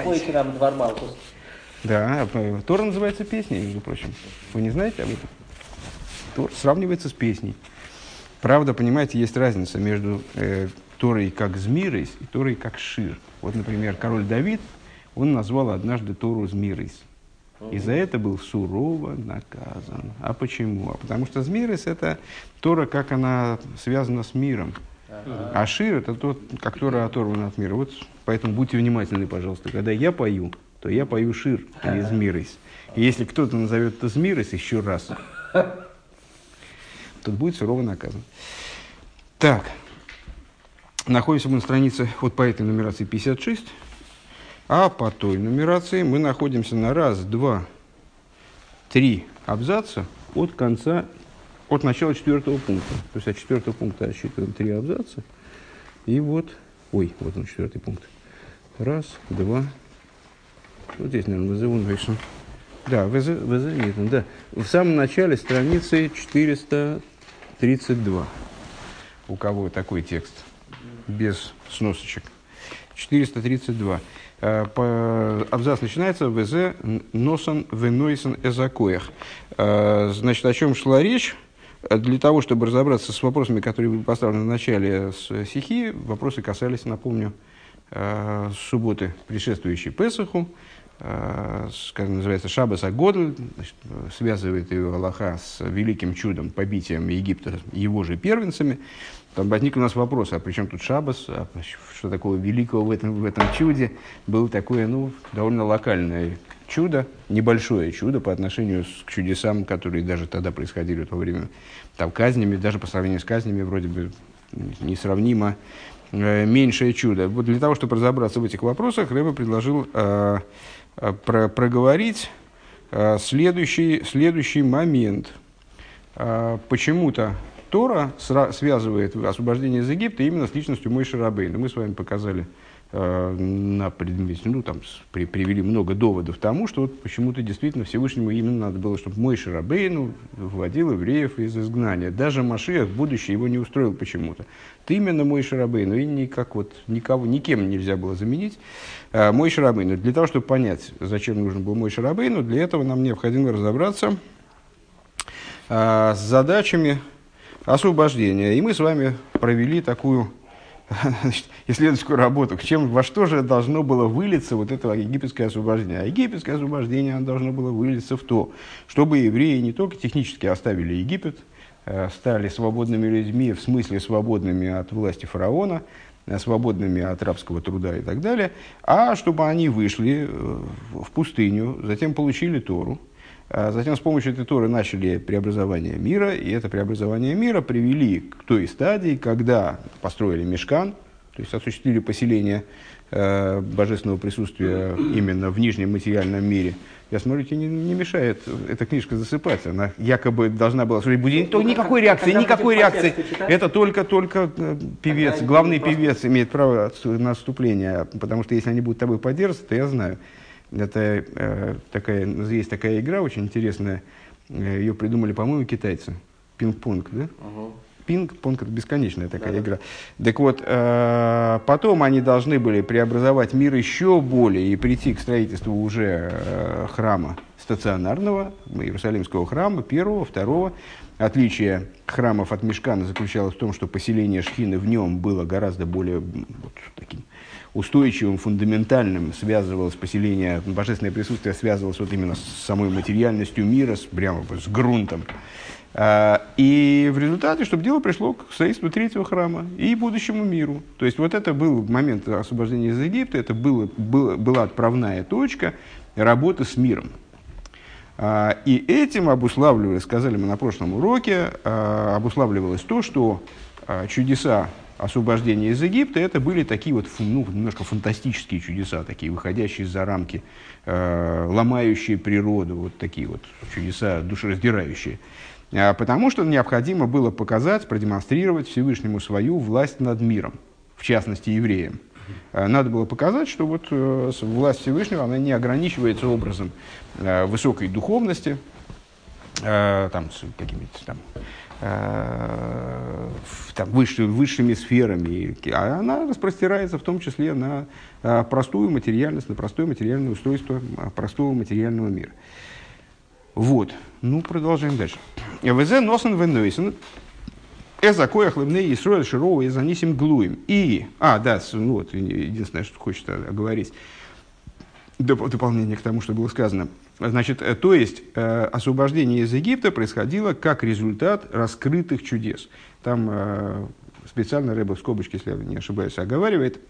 Спойте нам Двор Малкус. Да, а, Тора называется песней, между прочим. Вы не знаете об этом? Тор сравнивается с песней. Правда, понимаете, есть разница между э, Торой как Змирейс и Торой как Шир. Вот, например, король Давид, он назвал однажды Тору Змирейс. И за это был сурово наказан. А почему? А потому что Змирес – это Тора, как она связана с миром. А Шир – это тот, как Тора оторвана от мира. Вот поэтому будьте внимательны, пожалуйста. Когда я пою, то я пою Шир, а не. И если кто-то назовет это Змирес еще раз, тот будет сурово наказан. Так, находимся мы на странице вот по этой нумерации 56. А по той нумерации мы находимся на раз, два, три абзаца от конца, от начала четвертого пункта. То есть от четвертого пункта отсчитываем три абзаца. И вот, ой, вот он четвертый пункт. Раз, два, вот здесь, наверное, вызову напишем. Да, ВЗ нет, да. В самом начале страницы 432. У кого такой текст? Без сносочек. 432. Э, абзац начинается «ВЗ носан венойсан эзакоях». Э, значит, о чем шла речь? Для того, чтобы разобраться с вопросами, которые были поставлены в начале с стихи, вопросы касались, напомню, э, субботы, предшествующей Песаху, как называется, Шабас Агодль, связывает ее Аллаха с великим чудом побитием Египта его же первенцами. Там возник у нас вопрос, а при чем тут Шабас, а что такого великого в этом, в этом чуде? Было такое, ну, довольно локальное чудо, небольшое чудо по отношению к чудесам, которые даже тогда происходили в то время, там, казнями, даже по сравнению с казнями, вроде бы несравнимо э, меньшее чудо. Вот для того, чтобы разобраться в этих вопросах, Рэба предложил э, э, про, проговорить э, следующий, следующий момент. Э, почему-то Тора связывает освобождение из Египта именно с личностью Мой Шарабейна. Мы с вами показали э, на предмете, ну, там при, привели много доводов тому, что вот почему-то действительно Всевышнему именно надо было, чтобы Мой Шарабейну выводил евреев из изгнания. Даже Машиах будущее его не устроил почему-то. Ты именно Мой Шарабейну, и никак вот, никого, никем нельзя было заменить. Э, мой Шарабейну. Для того, чтобы понять, зачем нужен был Мой Шарабейну, для этого нам необходимо разобраться э, с задачами, освобождения. И мы с вами провели такую значит, исследовательскую работу, к чем, во что же должно было вылиться вот это египетское освобождение. А египетское освобождение оно должно было вылиться в то, чтобы евреи не только технически оставили Египет, э, стали свободными людьми, в смысле свободными от власти фараона, э, свободными от рабского труда и так далее, а чтобы они вышли э, в пустыню, затем получили Тору, затем с помощью этой Торы начали преобразование мира, и это преобразование мира привели к той стадии, когда построили мешкан, то есть осуществили поселение э, божественного присутствия именно в нижнем материальном мире. Я смотрю, тебе не, не мешает эта книжка засыпать. Она якобы должна была служить будильник. То никакой реакции, никакой реакции. Это только, только э, певец, главный певец имеет право на отступление. Потому что если они будут тобой поддерживаться, то я знаю. Это э, такая, есть такая игра очень интересная. Э, Ее придумали, по-моему, китайцы. Пинг-понг, да? Uh-huh. Пинг-понг это бесконечная такая да, игра. Так вот, э, потом они должны были преобразовать мир еще более и прийти к строительству уже э, храма стационарного, Иерусалимского храма, первого, второго. Отличие храмов от Мешкана заключалось в том, что поселение Шхины в нем было гораздо более вот, таким устойчивым, фундаментальным связывалось поселение, божественное присутствие связывалось вот именно с самой материальностью мира, с, прямо с грунтом. А, и в результате, чтобы дело пришло к строительству третьего храма и будущему миру. То есть вот это был момент освобождения из Египта, это было, было, была отправная точка работы с миром. А, и этим обуславливалось, сказали мы на прошлом уроке, а, обуславливалось то, что чудеса освобождения из Египта, это были такие вот ну, немножко фантастические чудеса, такие выходящие за рамки, э, ломающие природу, вот такие вот чудеса душераздирающие. А, потому что необходимо было показать, продемонстрировать Всевышнему свою власть над миром, в частности евреям. А, надо было показать, что вот э, власть Всевышнего она не ограничивается образом э, высокой духовности, э, там, какими-то там там, выше, высшими сферами, а она распростирается в том числе на э, простую материальность, на простое материальное устройство простого материального мира. Вот. Ну, продолжаем дальше. ВЗ носен венойсен. Эза коях лыбней Исруэль Широва и занисим глуем. И, а, да, ну вот, единственное, что хочется оговорить, дополнение к тому, что было сказано. Значит, э, то есть, э, освобождение из Египта происходило как результат раскрытых чудес. Там э, специально Рэба в скобочке, если я не ошибаюсь, оговаривает,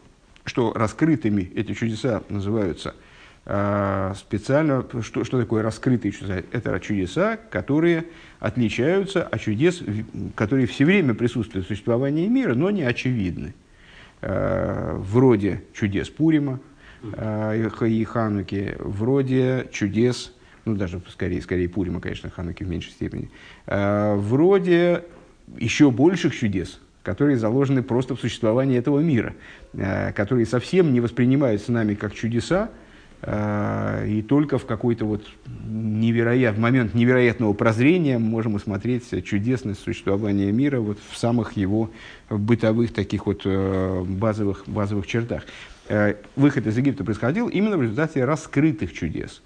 что раскрытыми эти чудеса называются – специально, что, что такое раскрытые чудеса? Это чудеса, которые отличаются от чудес, которые все время присутствуют в существовании мира, но не очевидны. Вроде чудес Пурима а, и Хануки, вроде чудес, ну даже скорее, скорее Пурима, конечно, Хануки в меньшей степени, вроде еще больших чудес, которые заложены просто в существовании этого мира, которые совсем не воспринимаются нами как чудеса, Э, и только в какой-то вот невероят, момент невероятного прозрения можем усмотреть чудесность существования мира вот в самых его бытовых таких вот э, базовых, базовых чертах. Э, выход из Египта происходил именно в результате раскрытых чудес.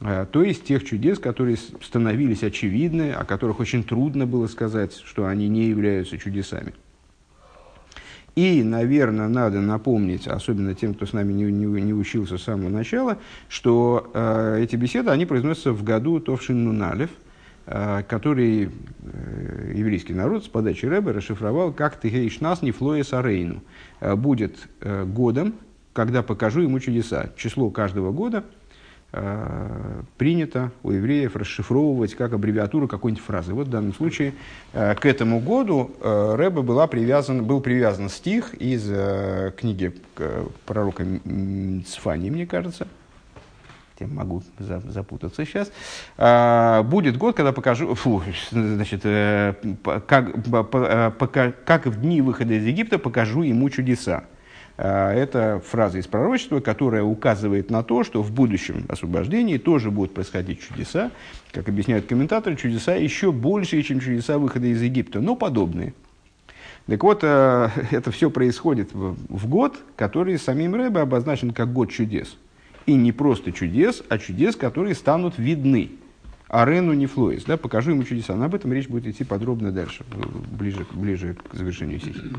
То есть тех чудес, которые становились очевидны, о которых очень трудно было сказать, что они не являются чудесами. И, наверное, надо напомнить, особенно тем, кто с нами не, не, не учился с самого начала, что э, эти беседы, они произносятся в году Товшин Нуналев, э, который э, еврейский народ с подачи Рэбе расшифровал как «Тегейшнас нефлоес арейну». Э, будет э, годом, когда покажу ему чудеса. Число каждого года – Э, принято у евреев расшифровывать как аббревиатуру какой-нибудь фразы. Вот в данном случае э, к этому году э, Рэбе была привязан, был привязан стих из книги пророка Цфани, мне кажется, я могу запутаться сейчас. Будет год, когда покажу, фу, значит, как, как в дни выхода из Египта покажу ему чудеса. А, это фраза из пророчества, которая указывает на то, что в будущем освобождении тоже будут происходить чудеса. Как объясняют комментаторы, чудеса еще большие, чем чудеса выхода из Египта, но подобные. Так вот, а, это все происходит в год, который самим Рэбе обозначен как год чудес. И не просто чудес, а чудес, которые станут видны. Арену не флоис, да, покажу ему чудеса. Но об этом речь будет идти подробно дальше, ближе, ближе к завершению сессии.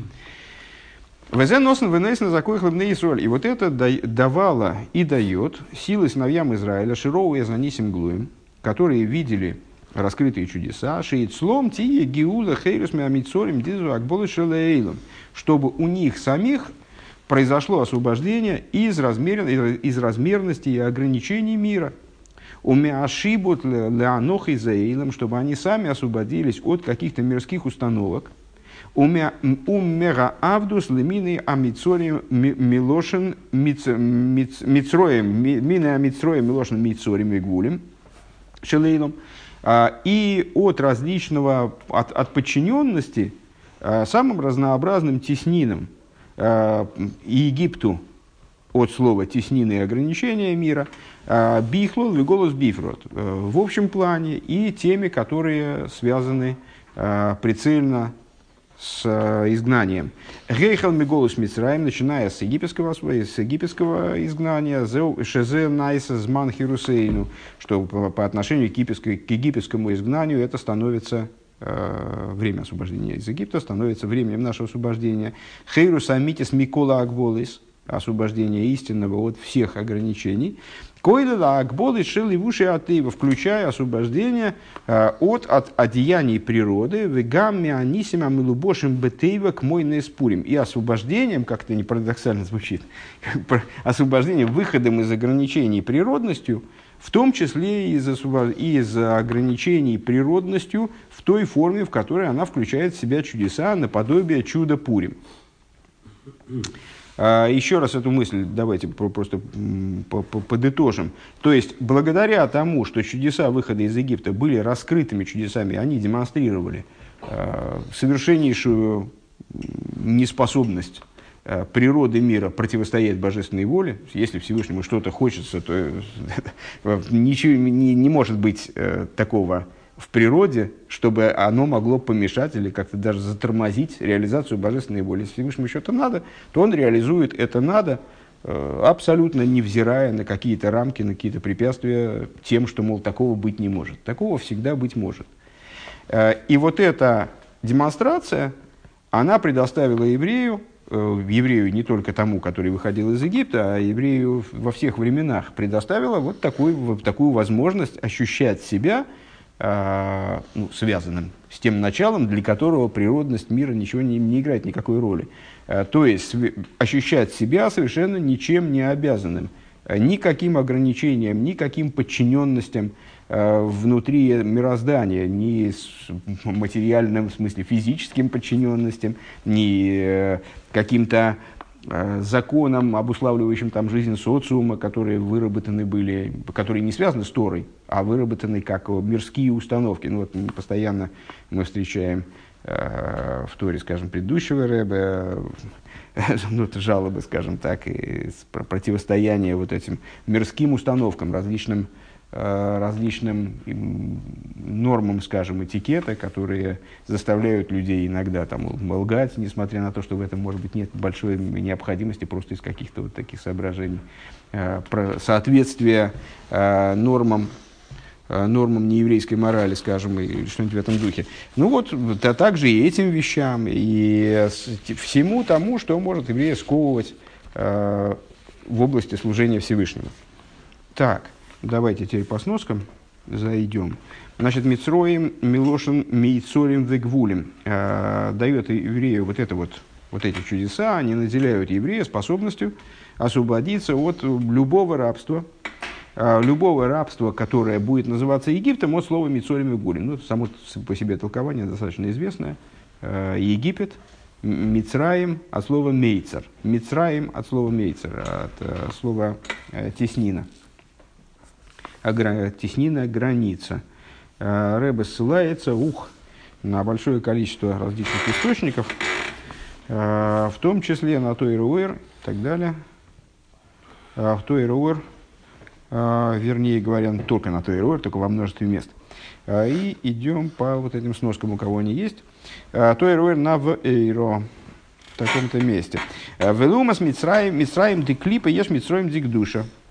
Везе носен венесен закой хлебный Исруэль. И вот это давало и дает силы сыновьям Израиля, Широу и Занисим Глуем, которые видели раскрытые чудеса, шейцлом тие гиула хейрус миамицорим дизу акболы шелейлом, чтобы у них самих произошло освобождение из, размер, из размерности и ограничений мира. У миашибут леанох и заилом, чтобы они сами освободились от каких-то мирских установок – Уммера авдус лемины амицорием милошин мицроем, мины амицроем милошин мицорим и гулем, шелейлом, а, и от различного, от, от подчиненности а, самым разнообразным теснинам а, Египту, от слова теснины и ограничения мира, бихлол и голос бифрот, в общем плане, и теми, которые связаны прицельно с э, изгнанием. Гейхал Миголус Мицраем, начиная с египетского, с египетского изгнания, Шезе Найса Зман Хирусейну, что по, отношению к, к египетскому изгнанию это становится э, время освобождения из Египта, становится временем нашего освобождения. Хейрус Амитис Микола Акболис, освобождение истинного от всех ограничений. Койдала Акбол и Шили Вуши Атеева, включая освобождение э, от, от одеяний природы, вегамми анисима милубошим бетеева к мой неспурим. И освобождением, как-то не парадоксально звучит, освобождением, выходом из ограничений природностью, в том числе из, из ограничений природностью в той форме, в которой она включает в себя чудеса наподобие чуда Пурим. А, еще раз эту мысль давайте просто подытожим. То есть, благодаря тому, что чудеса выхода из Египта были раскрытыми чудесами, они демонстрировали а, совершеннейшую неспособность а, природы мира противостоять божественной воле. Если Всевышнему что-то хочется, то ничего не, не может быть э, такого в природе, чтобы оно могло помешать или как-то даже затормозить реализацию божественной воли. Если Всевышнему что-то надо, то он реализует это надо, э, абсолютно невзирая на какие-то рамки, на какие-то препятствия тем, что, мол, такого быть не может. Такого всегда быть может. Э, и вот эта демонстрация, она предоставила еврею, э, еврею не только тому, который выходил из Египта, а еврею во всех временах предоставила вот такую, такую возможность ощущать себя ну, связанным с тем началом, для которого природность мира ничего не, не играет никакой роли. То есть ощущать себя совершенно ничем не обязанным, никаким ограничением, никаким подчиненностям, Э, внутри мироздания, ни материальным, в смысле физическим подчиненностям, ни э, каким-то э, законам, обуславливающим там жизнь социума, которые выработаны были, которые не связаны с Торой, а выработаны как мирские установки. Ну, вот постоянно мы встречаем в Торе, скажем, предыдущего Рэба, ну, это жалобы, скажем так, и противостояние вот этим мирским установкам, различным Э, различным нормам, скажем, этикета, которые заставляют людей иногда там лгать, несмотря на то, что в этом, может быть, нет большой необходимости просто из каких-то вот таких соображений. Э, про соответствие э, нормам нормам нееврейской морали, скажем, или что-нибудь в этом духе. Ну вот, а также и этим вещам, и всему тому, что может еврея сковывать в области служения Всевышнему. Так, Давайте теперь по сноскам зайдем. Значит, Мицроим, Милошин, Мейцорим, Вегвулем э, дает еврею вот, это вот, вот эти чудеса, они наделяют еврея способностью освободиться от любого рабства, э, любого рабства, которое будет называться Египтом, от слова Мицорим и Гулем. Ну, само по себе толкование достаточно известное. Э, Египет, Мицраим от слова мейцер. Мицраим от слова мейцер, от э, слова э, теснина теснина граница. Э, Рэбе ссылается, ух, на большое количество различных источников, э, в том числе на Тойруэр и так далее. Э, в Тойруэр, вернее говоря, только на Тойруэр, только во множестве мест. И идем по вот этим сноскам, у кого они есть. Тойруэр на в Эйро в таком-то месте. Велумас Мицраим, Мицраим деклипа ешь Мицраим дикдуша. Э,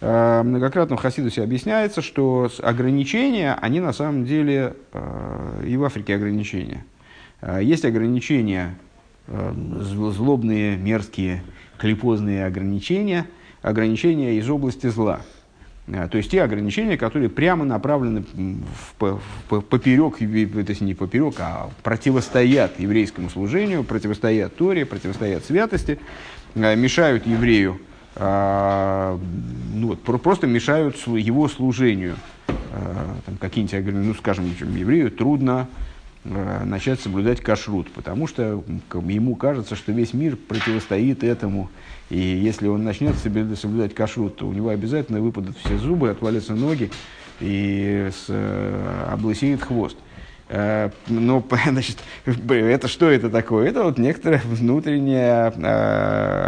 многократно в Хасидусе объясняется, что ограничения, они на самом деле э, и в Африке ограничения. Э, есть ограничения злобные, мерзкие, клепозные ограничения, ограничения из области зла. То есть те ограничения, которые прямо направлены в, поперек, то есть не поперек, а противостоят еврейскому служению, противостоят Торе, противостоят святости, мешают еврею ну, вот, просто мешают его служению. А, там, какие-нибудь, ну, скажем, еврею трудно а, начать соблюдать кашрут, потому что ему кажется, что весь мир противостоит этому. И если он начнет соблюдать кашрут, то у него обязательно выпадут все зубы, отвалятся ноги и с, облысеет хвост. Но, значит, это что это такое? Это вот некоторое внутреннее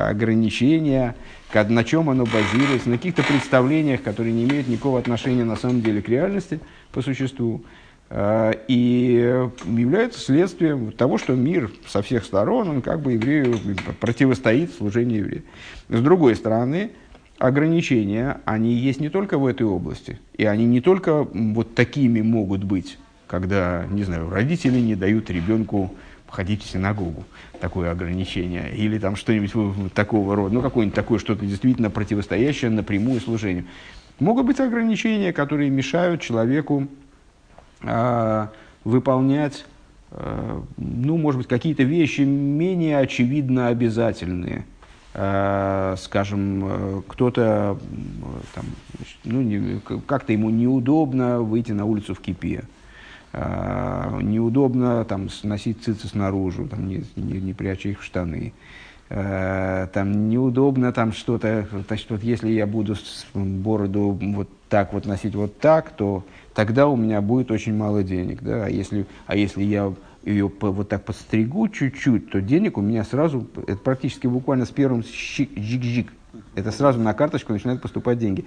ограничение, на чем оно базируется, на каких-то представлениях, которые не имеют никакого отношения на самом деле к реальности по существу, а, и являются следствием того, что мир со всех сторон, он как бы еврею противостоит служению еврея. С другой стороны, ограничения, они есть не только в этой области, и они не только вот такими могут быть, когда, не знаю, родители не дают ребенку ходить в синагогу, такое ограничение, или там что-нибудь такого рода, ну, какое-нибудь такое что-то действительно противостоящее напрямую служению. Могут быть ограничения, которые мешают человеку э, выполнять, э, ну, может быть, какие-то вещи менее очевидно обязательные. Э, скажем, кто-то там, ну, как-то ему неудобно выйти на улицу в кипе а, неудобно там, носить цицы снаружи, там, не, не, не пряча их в штаны. А, там неудобно там что-то, значит, вот если я буду бороду вот так вот носить вот так, то тогда у меня будет очень мало денег. Да? А, если, а если я ее вот так подстригу чуть-чуть, то денег у меня сразу, это практически буквально с первым жик-жик Это сразу на карточку начинают поступать деньги.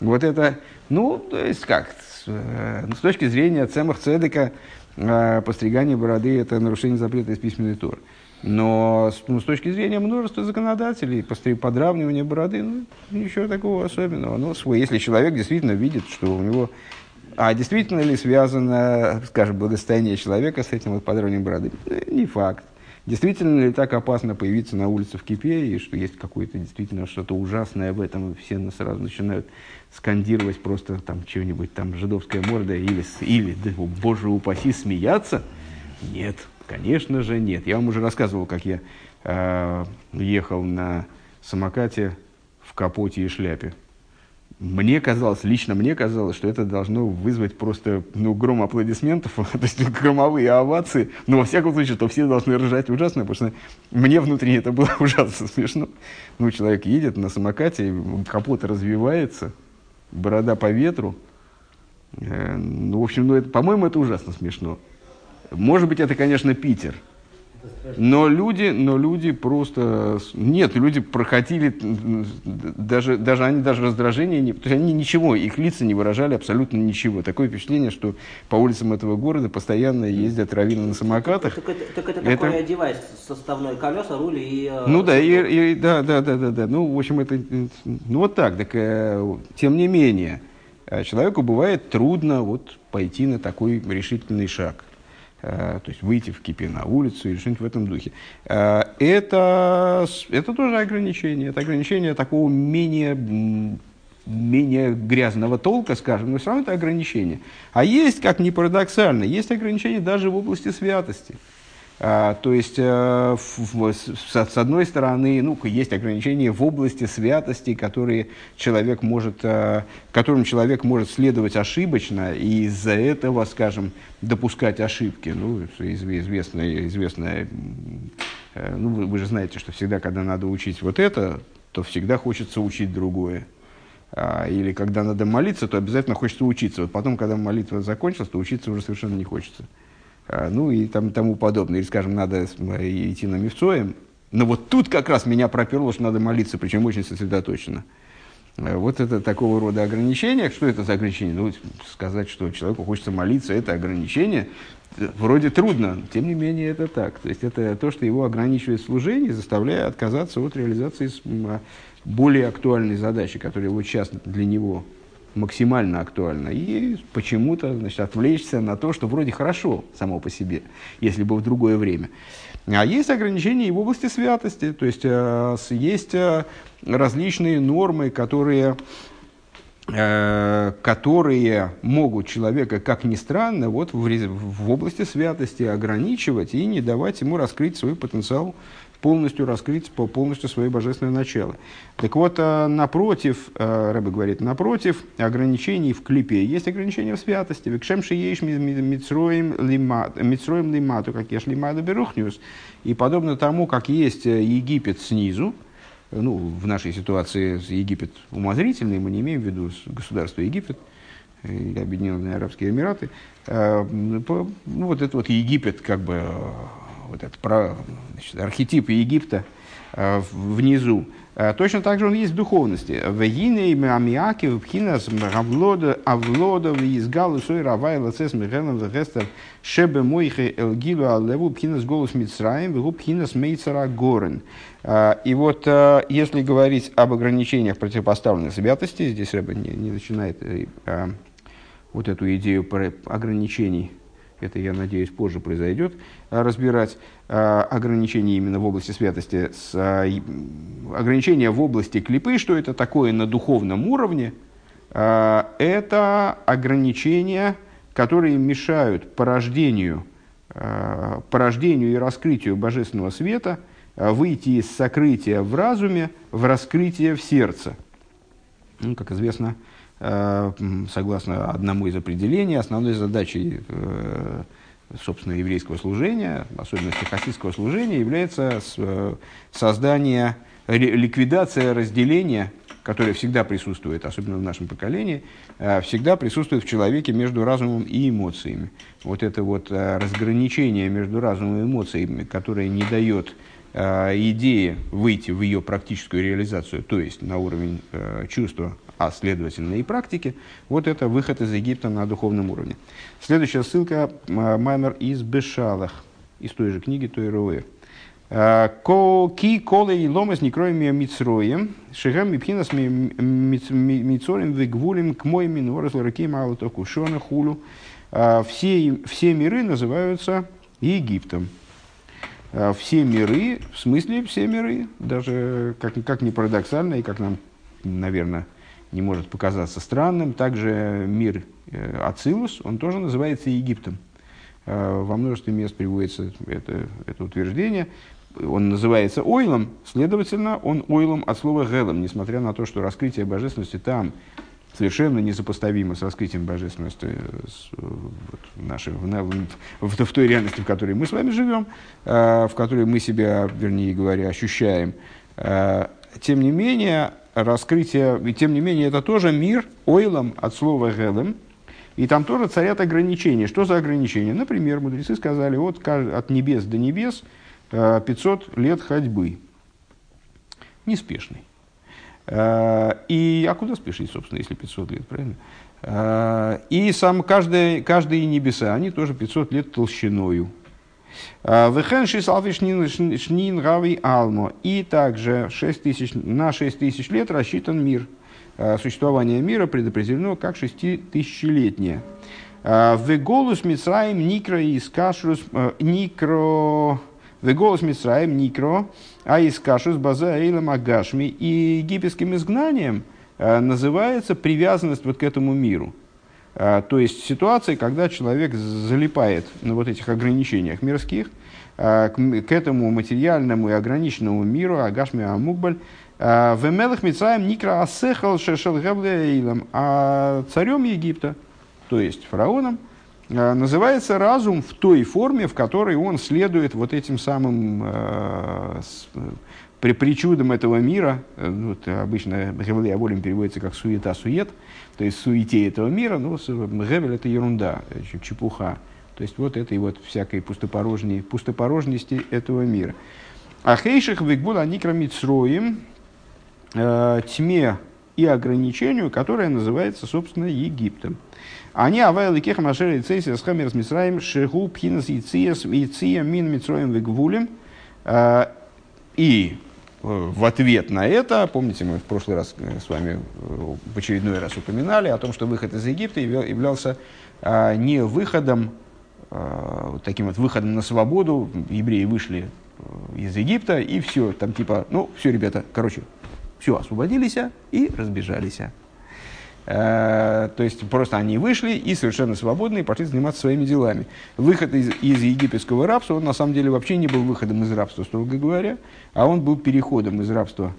Вот это, ну, то есть как, с, э, с точки зрения цемах цедека, э, постригание бороды – это нарушение запрета из письменной тур. Но ну, с точки зрения множества законодателей, подравнивание бороды, ну, ничего такого особенного. Ну, свой, если человек действительно видит, что у него... А действительно ли связано, скажем, благосостояние человека с этим вот подравниванием бороды? Э, не факт. Действительно ли так опасно появиться на улице в кипе, и что есть какое-то действительно что-то ужасное в этом, и все сразу начинают скандировать просто там чего-нибудь там жидовская морда или, или да, боже упаси, смеяться? Нет, конечно же нет. Я вам уже рассказывал, как я э, ехал на самокате в капоте и шляпе. Мне казалось, лично мне казалось, что это должно вызвать просто ну, гром аплодисментов, то есть громовые овации. Но во всяком случае, то все должны ржать ужасно, потому что мне внутри это было ужасно смешно. Ну, человек едет на самокате, капот развивается, борода по ветру. Э, ну, в общем, ну, это, по-моему, это ужасно смешно. Может быть, это, конечно, Питер – но люди, но люди просто... Нет, люди проходили, даже, даже они даже раздражения, не, то есть они ничего, их лица не выражали абсолютно ничего. Такое впечатление, что по улицам этого города постоянно ездят раввины на самокатах. Так, так, так, это, это такой девайс, составной колеса, руль и... Э, ну да, и, и, да, да, да, да, да. Ну, в общем, это... Ну вот так, так э, тем не менее, э, человеку бывает трудно вот пойти на такой решительный шаг. Э, то есть выйти в кипе на улицу или что-нибудь в этом духе. Э, это, это тоже ограничение. Это ограничение такого менее, менее грязного толка, скажем, но все равно это ограничение. А есть, как ни парадоксально, есть ограничения даже в области святости. А, то есть, э, с одной стороны, ну, есть ограничения в области святости, которые человек может, э, которым человек может следовать ошибочно, и из-за этого, скажем, допускать ошибки. Ну, известная, известная э, ну, вы, вы же знаете, что всегда, когда надо учить вот это, то всегда хочется учить другое. А, или когда надо молиться, то обязательно хочется учиться. Вот потом, когда молитва закончилась, то учиться уже совершенно не хочется. А, ну и там, тому подобное. Или, скажем, надо идти на Мифцоем, но вот тут как раз меня проперло, что надо молиться, причем очень сосредоточенно. А, вот это такого рода ограничения. Что это за ограничение? Ну, сказать, что человеку хочется молиться, это ограничение, вроде трудно, тем не менее это так. То есть это то, что его ограничивает служение, заставляя отказаться от реализации а, более актуальной задачи, которая вот сейчас для него максимально актуально. И почему-то значит, отвлечься на то, что вроде хорошо само по себе, если бы в другое время. А есть ограничения и в области святости, то есть э, есть э, различные нормы, которые, э, которые могут человека, как ни странно, вот в, в области святости ограничивать и не давать ему раскрыть свой потенциал полностью раскрыть полностью свое божественное начало. Так вот, э, напротив, э, Рэбе говорит, напротив ограничений в клипе есть ограничения в святости. Викшемши еш митсроем лимату, как еш лимаду берухниус. И подобно тому, как есть э, Египет снизу, ну, в нашей ситуации Египет умозрительный, мы не имеем в виду государство Египет, Объединенные Арабские Эмираты, ну, вот это вот Египет как бы вот этот про, значит, архетип Египта э, внизу, э, точно так же он есть в духовности. Вегиней мамиаки впхинас авлода авлода визгалу сой равай лацес михелем вегестер шебе мойхе элгилу алеву пхинас голос мицраем вегу пхинас мейцара горен. Э, и вот если говорить об ограничениях противопоставленной святости, здесь Рэбе не, не начинает вот эту идею ограничений это, я надеюсь, позже произойдет, а, разбирать а, ограничения именно в области святости, с, а, ограничения в области клипы, что это такое на духовном уровне, это ограничения, которые мешают порождению, порождению и раскрытию божественного света выйти из сокрытия в разуме в раскрытие в сердце. Ну, как известно, Э, согласно одному из определений, основной задачей э, собственно, еврейского служения, особенности хасидского служения, является э, создание, ликвидация разделения, которое всегда присутствует, особенно в нашем поколении, всегда присутствует в человеке между разумом и эмоциями. Вот это вот разграничение между разумом и эмоциями, которое не дает идеи выйти в ее практическую реализацию, то есть на уровень чувства, а следовательно и практики, вот это выход из Египта на духовном уровне. Следующая ссылка Маймер из Бешалах, из той же книги Той Руэ. Ки колы и ломас не кроем мицроем, шигам мипхинас мицорем вегвулем к моим минорас лараки мало то кушона хулю. Все, все миры называются Египтом. Все миры, в смысле все миры, даже как, как ни парадоксально и как нам, наверное, не может показаться странным, также мир э, Ацилус, он тоже называется Египтом. Во множестве мест приводится это, это утверждение он называется ойлом, следовательно, он ойлом от слова гелом, несмотря на то, что раскрытие божественности там совершенно несопоставимо с раскрытием божественности с, вот, нашей, в, в, в той реальности, в которой мы с вами живем, э, в которой мы себя, вернее говоря, ощущаем. Э, тем не менее, раскрытие, тем не менее, это тоже мир ойлом от слова гелем, и там тоже царят ограничения. Что за ограничения? Например, мудрецы сказали, вот от небес до небес – 500 э, лет ходьбы. Неспешный. Э, и, а куда спешить, собственно, если 500 лет, правильно? Э, и сам каждые, каждые небеса, они тоже 500 лет толщиною. Вехен шнин рави алмо. И также 6 тысяч, на 6 тысяч лет рассчитан мир. Существование мира предопределено как шеститысячелетнее. Веголус Мицраим Никро и Скашрус Никро в голос Мисраем Никро, а из Кашус База Эйлам Агашми. И египетским изгнанием э, называется привязанность вот к этому миру. Э, то есть ситуация, когда человек залипает на вот этих ограничениях мирских, э, к этому материальному и ограниченному миру, Агашми Амукбаль, в Мелах Мицраем Никра Асехал Шешел Эйлам, а царем Египта, то есть фараоном, Э, называется разум в той форме, в которой он следует вот этим самым э, при причудам этого мира. Э, вот, обычно Гевель волем переводится как суета-сует, то есть суете этого мира. Ну, Гевель это ерунда, чепуха. То есть вот этой вот всякой пустопорожней, пустопорожности этого мира. А хейших вигбул аникрамицроим тьме и ограничению, которое называется, собственно, Египтом. Они авайли кеха машери цейси с хамер с мисраем шеху пхинас яция мин митроем вегвулем. А, и э, в ответ на это, помните, мы в прошлый раз э, с вами э, в очередной раз упоминали о том, что выход из Египта являлся а, не выходом, а, таким вот выходом на свободу. Евреи вышли из Египта, и все, там типа, ну, все, ребята, короче, все, освободились и разбежались. Э, то есть просто они вышли и совершенно свободные пошли заниматься своими делами. Выход из, из египетского рабства, он на самом деле вообще не был выходом из рабства, строго говоря, а он был переходом из рабства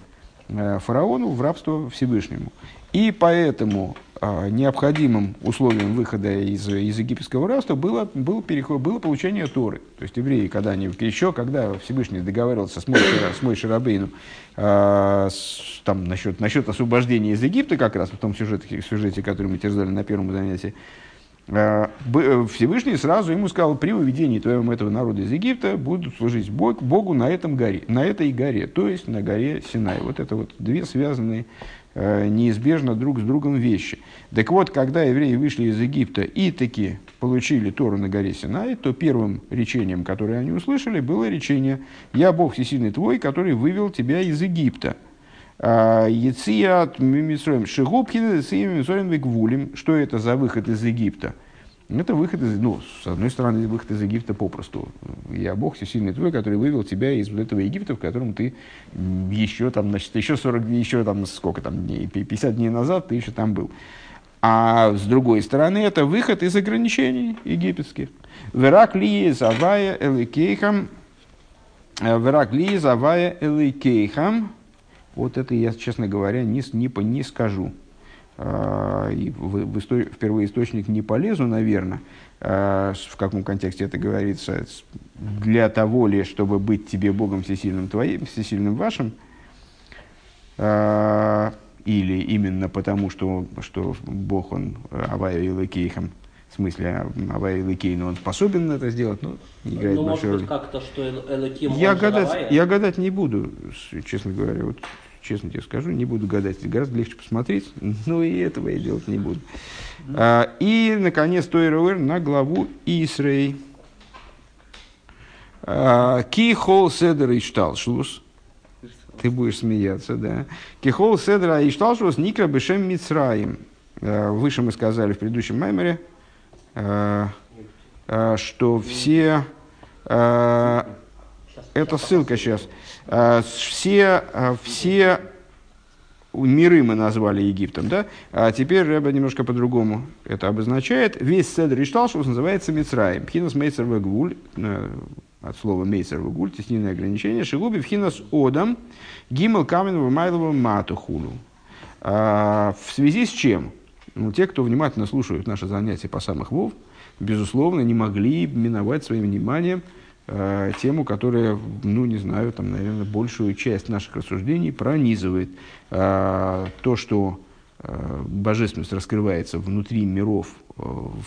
э, фараону в рабство Всевышнему. И поэтому а, необходимым условием выхода из, из египетского рабства было, был переход, было получение Торы. То есть евреи, когда они, еще когда Всевышний договаривался с Мойшей, с Мойшей Рабейну э, с, там, насчет, насчет освобождения из Египта, как раз в том сюжете, сюжете который мы терзали на первом занятии, э, Всевышний сразу ему сказал, при выведении твоего этого народа из Египта будут служить Бог, Богу на, этом горе, на этой горе, то есть на горе Синай. Вот это вот две связанные неизбежно друг с другом вещи. Так вот, когда евреи вышли из Египта и таки получили Тору на горе Синай, то первым речением, которое они услышали, было речение «Я Бог всесильный твой, который вывел тебя из Египта». А, Ецият Мимисроем Шигубхин Мимисроем Веквулим. Что это за выход из Египта? Это выход из, ну, с одной стороны, выход из Египта попросту. Я Бог всесильный твой, который вывел тебя из вот этого Египта, в котором ты еще там, значит, еще 40 дней, еще там, сколько там дней, 50 дней назад ты еще там был. А с другой стороны, это выход из ограничений египетских. Верак ли завая эликейхам, э, верак ли завая эликейхам, вот это я, честно говоря, не, не, не скажу. А, и в, в, истории, в первоисточник не полезу, наверное, а, в каком контексте это говорится, для того ли, чтобы быть тебе Богом всесильным твоим, всесильным вашим, а, или именно потому, что, что Бог, он Авая и Лакейхам, в смысле, Авай Лыкейну, он способен это сделать, но не играет ну, большой может роли. как-то, что Элоким, Я гадать, я гадать не буду, честно говоря. Вот, честно тебе скажу, не буду гадать. Гораздо легче посмотреть, но и этого я делать не буду. А, и, наконец, Тойруэр на главу Исрей. А, Ки хол седер и шталшлус. Ты будешь смеяться, да. Кихол седра и шталшус никра бешем мицраим. Э, Выше мы сказали в предыдущем меморе, что все... Это ссылка сейчас. Все, э, все миры мы назвали Египтом, да? А теперь Рэба немножко по-другому это обозначает. Весь Седр и Шталшус называется Мицраем. Пхинас Мейцер э, от слова Мейцер Вагуль, теснинное ограничение. Шигуби Пхинас Одам, Гимел Камен Вамайлова Матухулу. А, В связи с чем? Ну, те, кто внимательно слушают наши занятия по самых вов, безусловно, не могли миновать своим вниманием э, тему, которая, ну, не знаю, там, наверное, большую часть наших рассуждений пронизывает. Э, то, что э, божественность раскрывается внутри миров э, в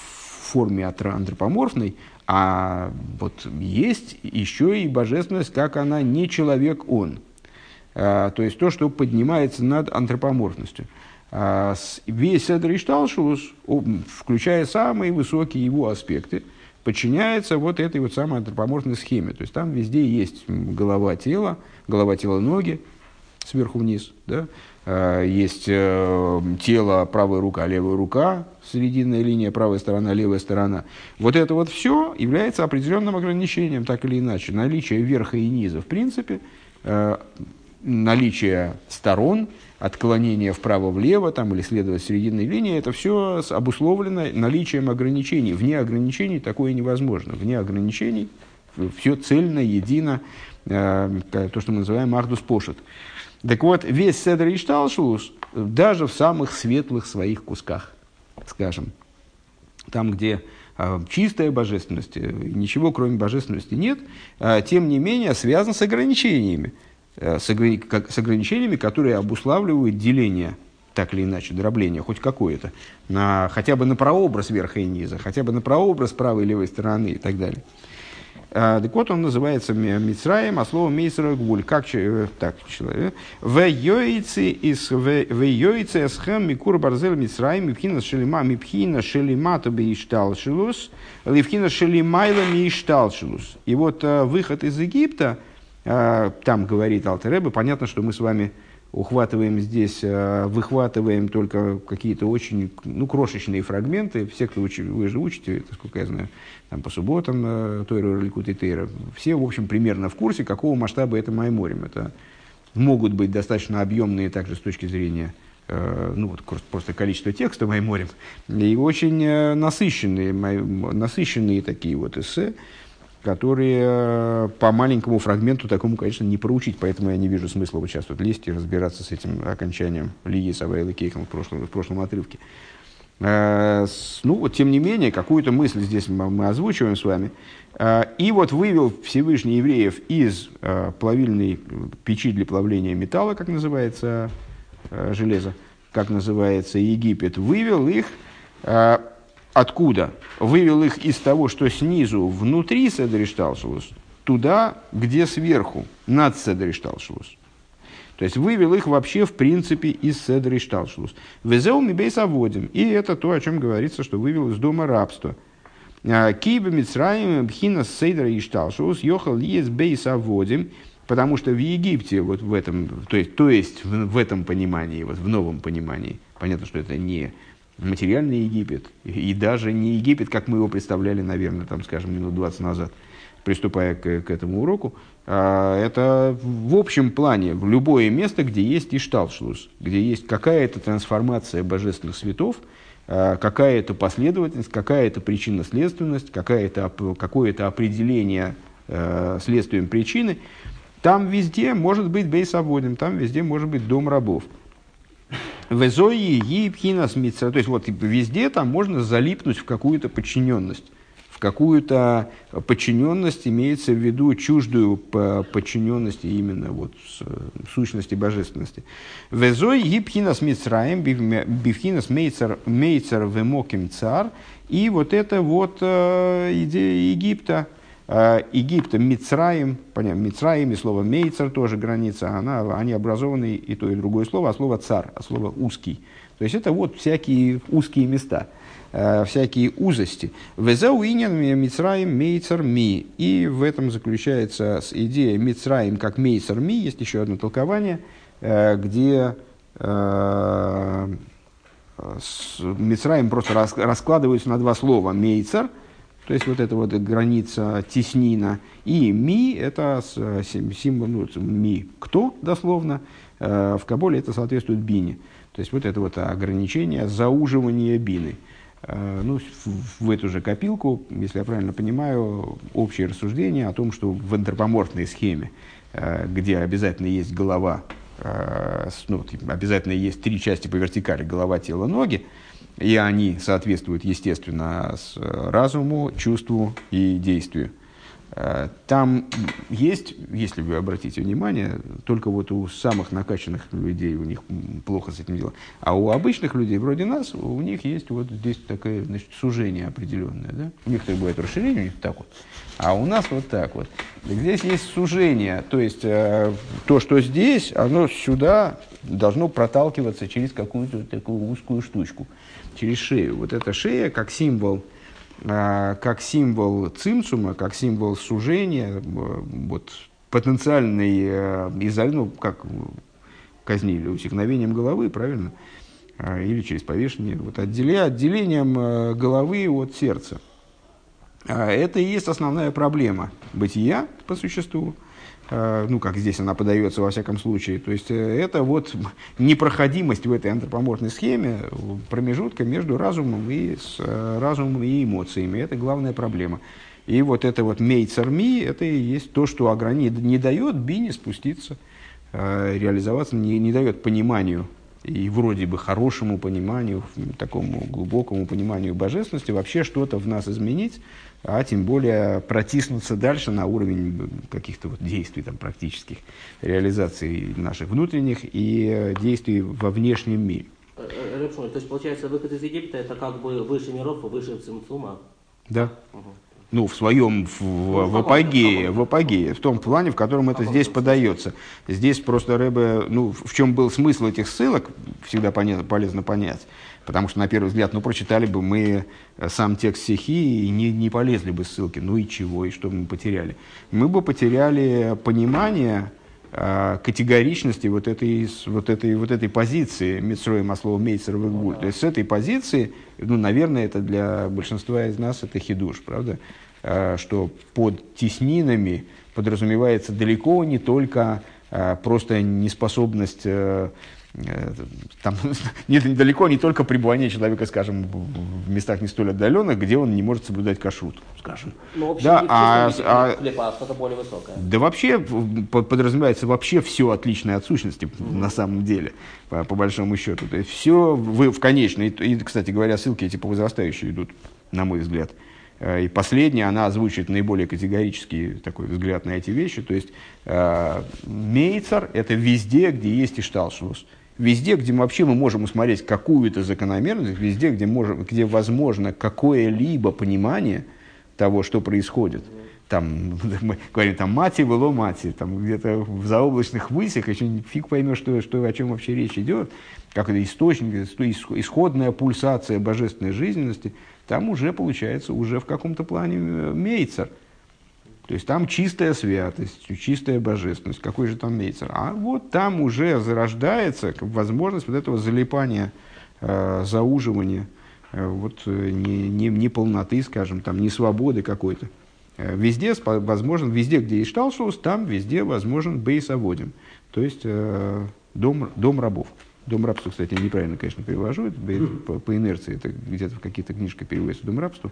форме антропоморфной, а вот есть еще и божественность, как она не человек, он. А, то есть то, что поднимается над антропоморфностью. С- Весь Седр Ишталшус, включая самые высокие его аспекты, подчиняется вот этой вот самой антропоморфной схеме. То есть там везде есть голова тела, голова тела ноги, сверху вниз, да? А, есть э, тело, правая рука, левая рука, срединная линия, правая сторона, левая сторона. Вот это вот все является определенным ограничением, так или иначе. Наличие верха и низа, в принципе, э, наличие сторон, отклонение вправо-влево там, или следовать срединной линии, это все обусловлено наличием ограничений. Вне ограничений такое невозможно. Вне ограничений все цельно, едино, э, то, что мы называем Ахдус Пошет. Так вот, весь Седр Ишталшус, даже в самых светлых своих кусках, скажем, там, где а, чистая божественность, э, ничего кроме божественности нет, а, тем не менее связан с ограничениями, э, как- с ограничениями, которые обуславливают деление, так или иначе, дробление, хоть какое-то, на, хотя бы на прообраз верха и низа, хотя бы на прообраз правой и левой стороны и так далее. А, Так вот, он называется Ми- Мицраем, а слово Мейсера Гвуль. Как э, так, человек? В йойце из в йойце эсхэм микур барзел Мицраем мипхина шелима мипхина шелима то ишталшилус ливхина шелимайла ишталшилус. И вот э, выход из Египта, э, там говорит Алтереба, понятно, что мы с вами ухватываем здесь, э, выхватываем только какие-то очень ну, крошечные фрагменты. Все, кто учи, вы же учите, насколько я знаю, там по субботам э, Тойра Ликут и Тейра, все, в общем, примерно в курсе, какого масштаба это Майморим. Это могут быть достаточно объемные также с точки зрения ну, вот, просто- количество текста Майморим, и очень насыщенные, насыщенные такие вот эссе, которые э, по маленькому фрагменту такому, конечно, не проучить, поэтому я не вижу смысла вот сейчас тут лезть и разбираться с этим окончанием Лиги Савайла Кейхом в прошлом, в прошлом отрывке. Э, Ну, вот, тем не менее, какую-то мысль здесь мы озвучиваем с вами. Э, И вот вывел Всевышний евреев из плавильной печи для плавления металла, как называется железо, как называется Египет, вывел их откуда? Вывел их из того, что снизу, внутри Седришталшус, туда, где сверху, над Седришталшус. То есть вывел их вообще в принципе из Седри Шталшлус. Везеу мибейс аводим. И это то, о чем говорится, что вывел из дома рабства. А, Киба Мицраим Бхина Сейдра и Шталшус Йохал Лиес Бейс аводим. Потому что в Египте, вот в этом, то есть, то есть в, в этом понимании, вот в новом понимании, понятно, что это не материальный Египет, и, даже не Египет, как мы его представляли, наверное, там, скажем, минут 20 назад, приступая к, к этому уроку, а, это в общем плане в любое место, где есть ишталшлус, где есть какая-то трансформация божественных светов, а, какая-то последовательность, какая-то причинно-следственность, какая-то, какое-то определение э, следствием причины, там везде может быть бейсоводим, там везде может быть дом рабов. Везои епхина смитса. То есть вот везде там можно залипнуть в какую-то подчиненность, в какую-то подчиненность, имеется в виду чуждую подчиненность именно вот сущности божественности. Везой гипхинас мицраем, бифхинас мейцер, мейцер вемоким цар. И вот это вот э, идея Египта, э, Египта Мицраим, понятно, Мицраим и слово Мейцер тоже граница, она, они образованы и то, и другое слово, а слово цар, а слово узкий. То есть это вот всякие узкие места. Э, всякие узости. Везауинен Мицраим Мейцер Ми. И в этом заключается идея Мицраим как Мейцер Ми. Есть еще одно толкование, э, где э, Мицраим просто раскладывается на два слова. Мейцер, то есть вот эта вот граница теснина, и ми, это символ, ну, ми, кто, дословно, в Каболе это соответствует бине. То есть вот это вот ограничение зауживания бины. Э, ну, в эту же копилку, если я правильно понимаю, общее рассуждение о том, что в антропоморфной схеме, э, где обязательно есть голова, э, ну, обязательно есть три части по вертикали, голова, тело, ноги, и они соответствуют, естественно, разуму, чувству и действию – Э, там есть, если вы обратите внимание, только вот у самых накачанных людей у них плохо с этим делом. А у обычных людей, вроде нас, у них есть вот здесь такое значит, сужение определенное. Да? У некоторых бывает расширение, у них так вот. А у нас вот так вот. Здесь есть сужение. То есть э, то, что здесь, оно сюда должно проталкиваться через какую-то такую узкую штучку, через шею. Вот эта шея как символ – а, как символ цимсума, как символ сужения, вот, потенциальный э, изоль, ну, как казнили усекновением головы, правильно? А, или через повешение, вот, отделя, отделением э, головы от сердца. А, это и есть основная проблема бытия по существу. Э, ну, как здесь она подается во всяком случае. То есть, э, это вот непроходимость в этой антропоморфной схеме промежутка между разумом и, с, э, разумом и эмоциями. Это главная проблема. И вот это вот мейцерми, это и есть то, что ограни, не дает бине спуститься, реализоваться, не, не дает пониманию и вроде бы хорошему пониманию, такому глубокому пониманию божественности, вообще что-то в нас изменить, а тем более протиснуться дальше на уровень каких-то вот действий там, практических, реализации наших внутренних и э, действий во внешнем мире. Э, э, то есть, получается, выход из Египта это как бы выше миров, выше Цимцума? Да. Угу. Ну, в своем, в, ну, в, апогее, в апогее, в том плане, в котором это здесь подается. Здесь просто Рэбе, ну, в чем был смысл этих ссылок, всегда полезно понять. Потому что, на первый взгляд, ну, прочитали бы мы э, сам текст стихи и не, не полезли бы ссылки. Ну и чего, и что мы потеряли? Мы бы потеряли понимание э, категоричности вот этой, вот этой, вот этой позиции Митсроя Маслова Мейцера в То есть с этой позиции, ну, наверное, это для большинства из нас это хидуш, правда? Э, что под теснинами подразумевается далеко не только э, просто неспособность Э, там недалеко не только пребывание человека, скажем, в местах не столь отдаленных, где он не может соблюдать кашрут, скажем. Ну, да, а, а, хлеба, а что-то более высокое. Да вообще подразумевается вообще все отличное от сущности mm-hmm. на самом деле, по, по большому счету. То есть все вы в конечной, и, кстати говоря, ссылки эти по возрастающей идут, на мой взгляд. Э, и последняя, она озвучивает наиболее категорический такой взгляд на эти вещи. То есть э, Мейцер – это везде, где есть Ишталшус. Везде, где вообще мы можем усмотреть какую-то закономерность, везде, где, можем, где возможно какое-либо понимание того, что происходит. Там, мы говорим, там, мати, было мати, там, где-то в заоблачных высях, еще фиг поймешь, что, что, о чем вообще речь идет, как это источник, исходная пульсация божественной жизненности, там уже получается, уже в каком-то плане э, мейцер – то есть там чистая святость, чистая божественность. Какой же там мейцер? А вот там уже зарождается возможность вот этого залипания, э, зауживания, э, вот, э, не, не, не полноты, скажем, там, не свободы какой-то. Э, везде возможен, везде, где есть шталшус, там везде возможен бейсоводим. То есть э, дом, дом рабов. Дом рабства, кстати, неправильно, конечно, перевожу. Это по, по инерции это где-то в каких-то книжках переводится дом рабства.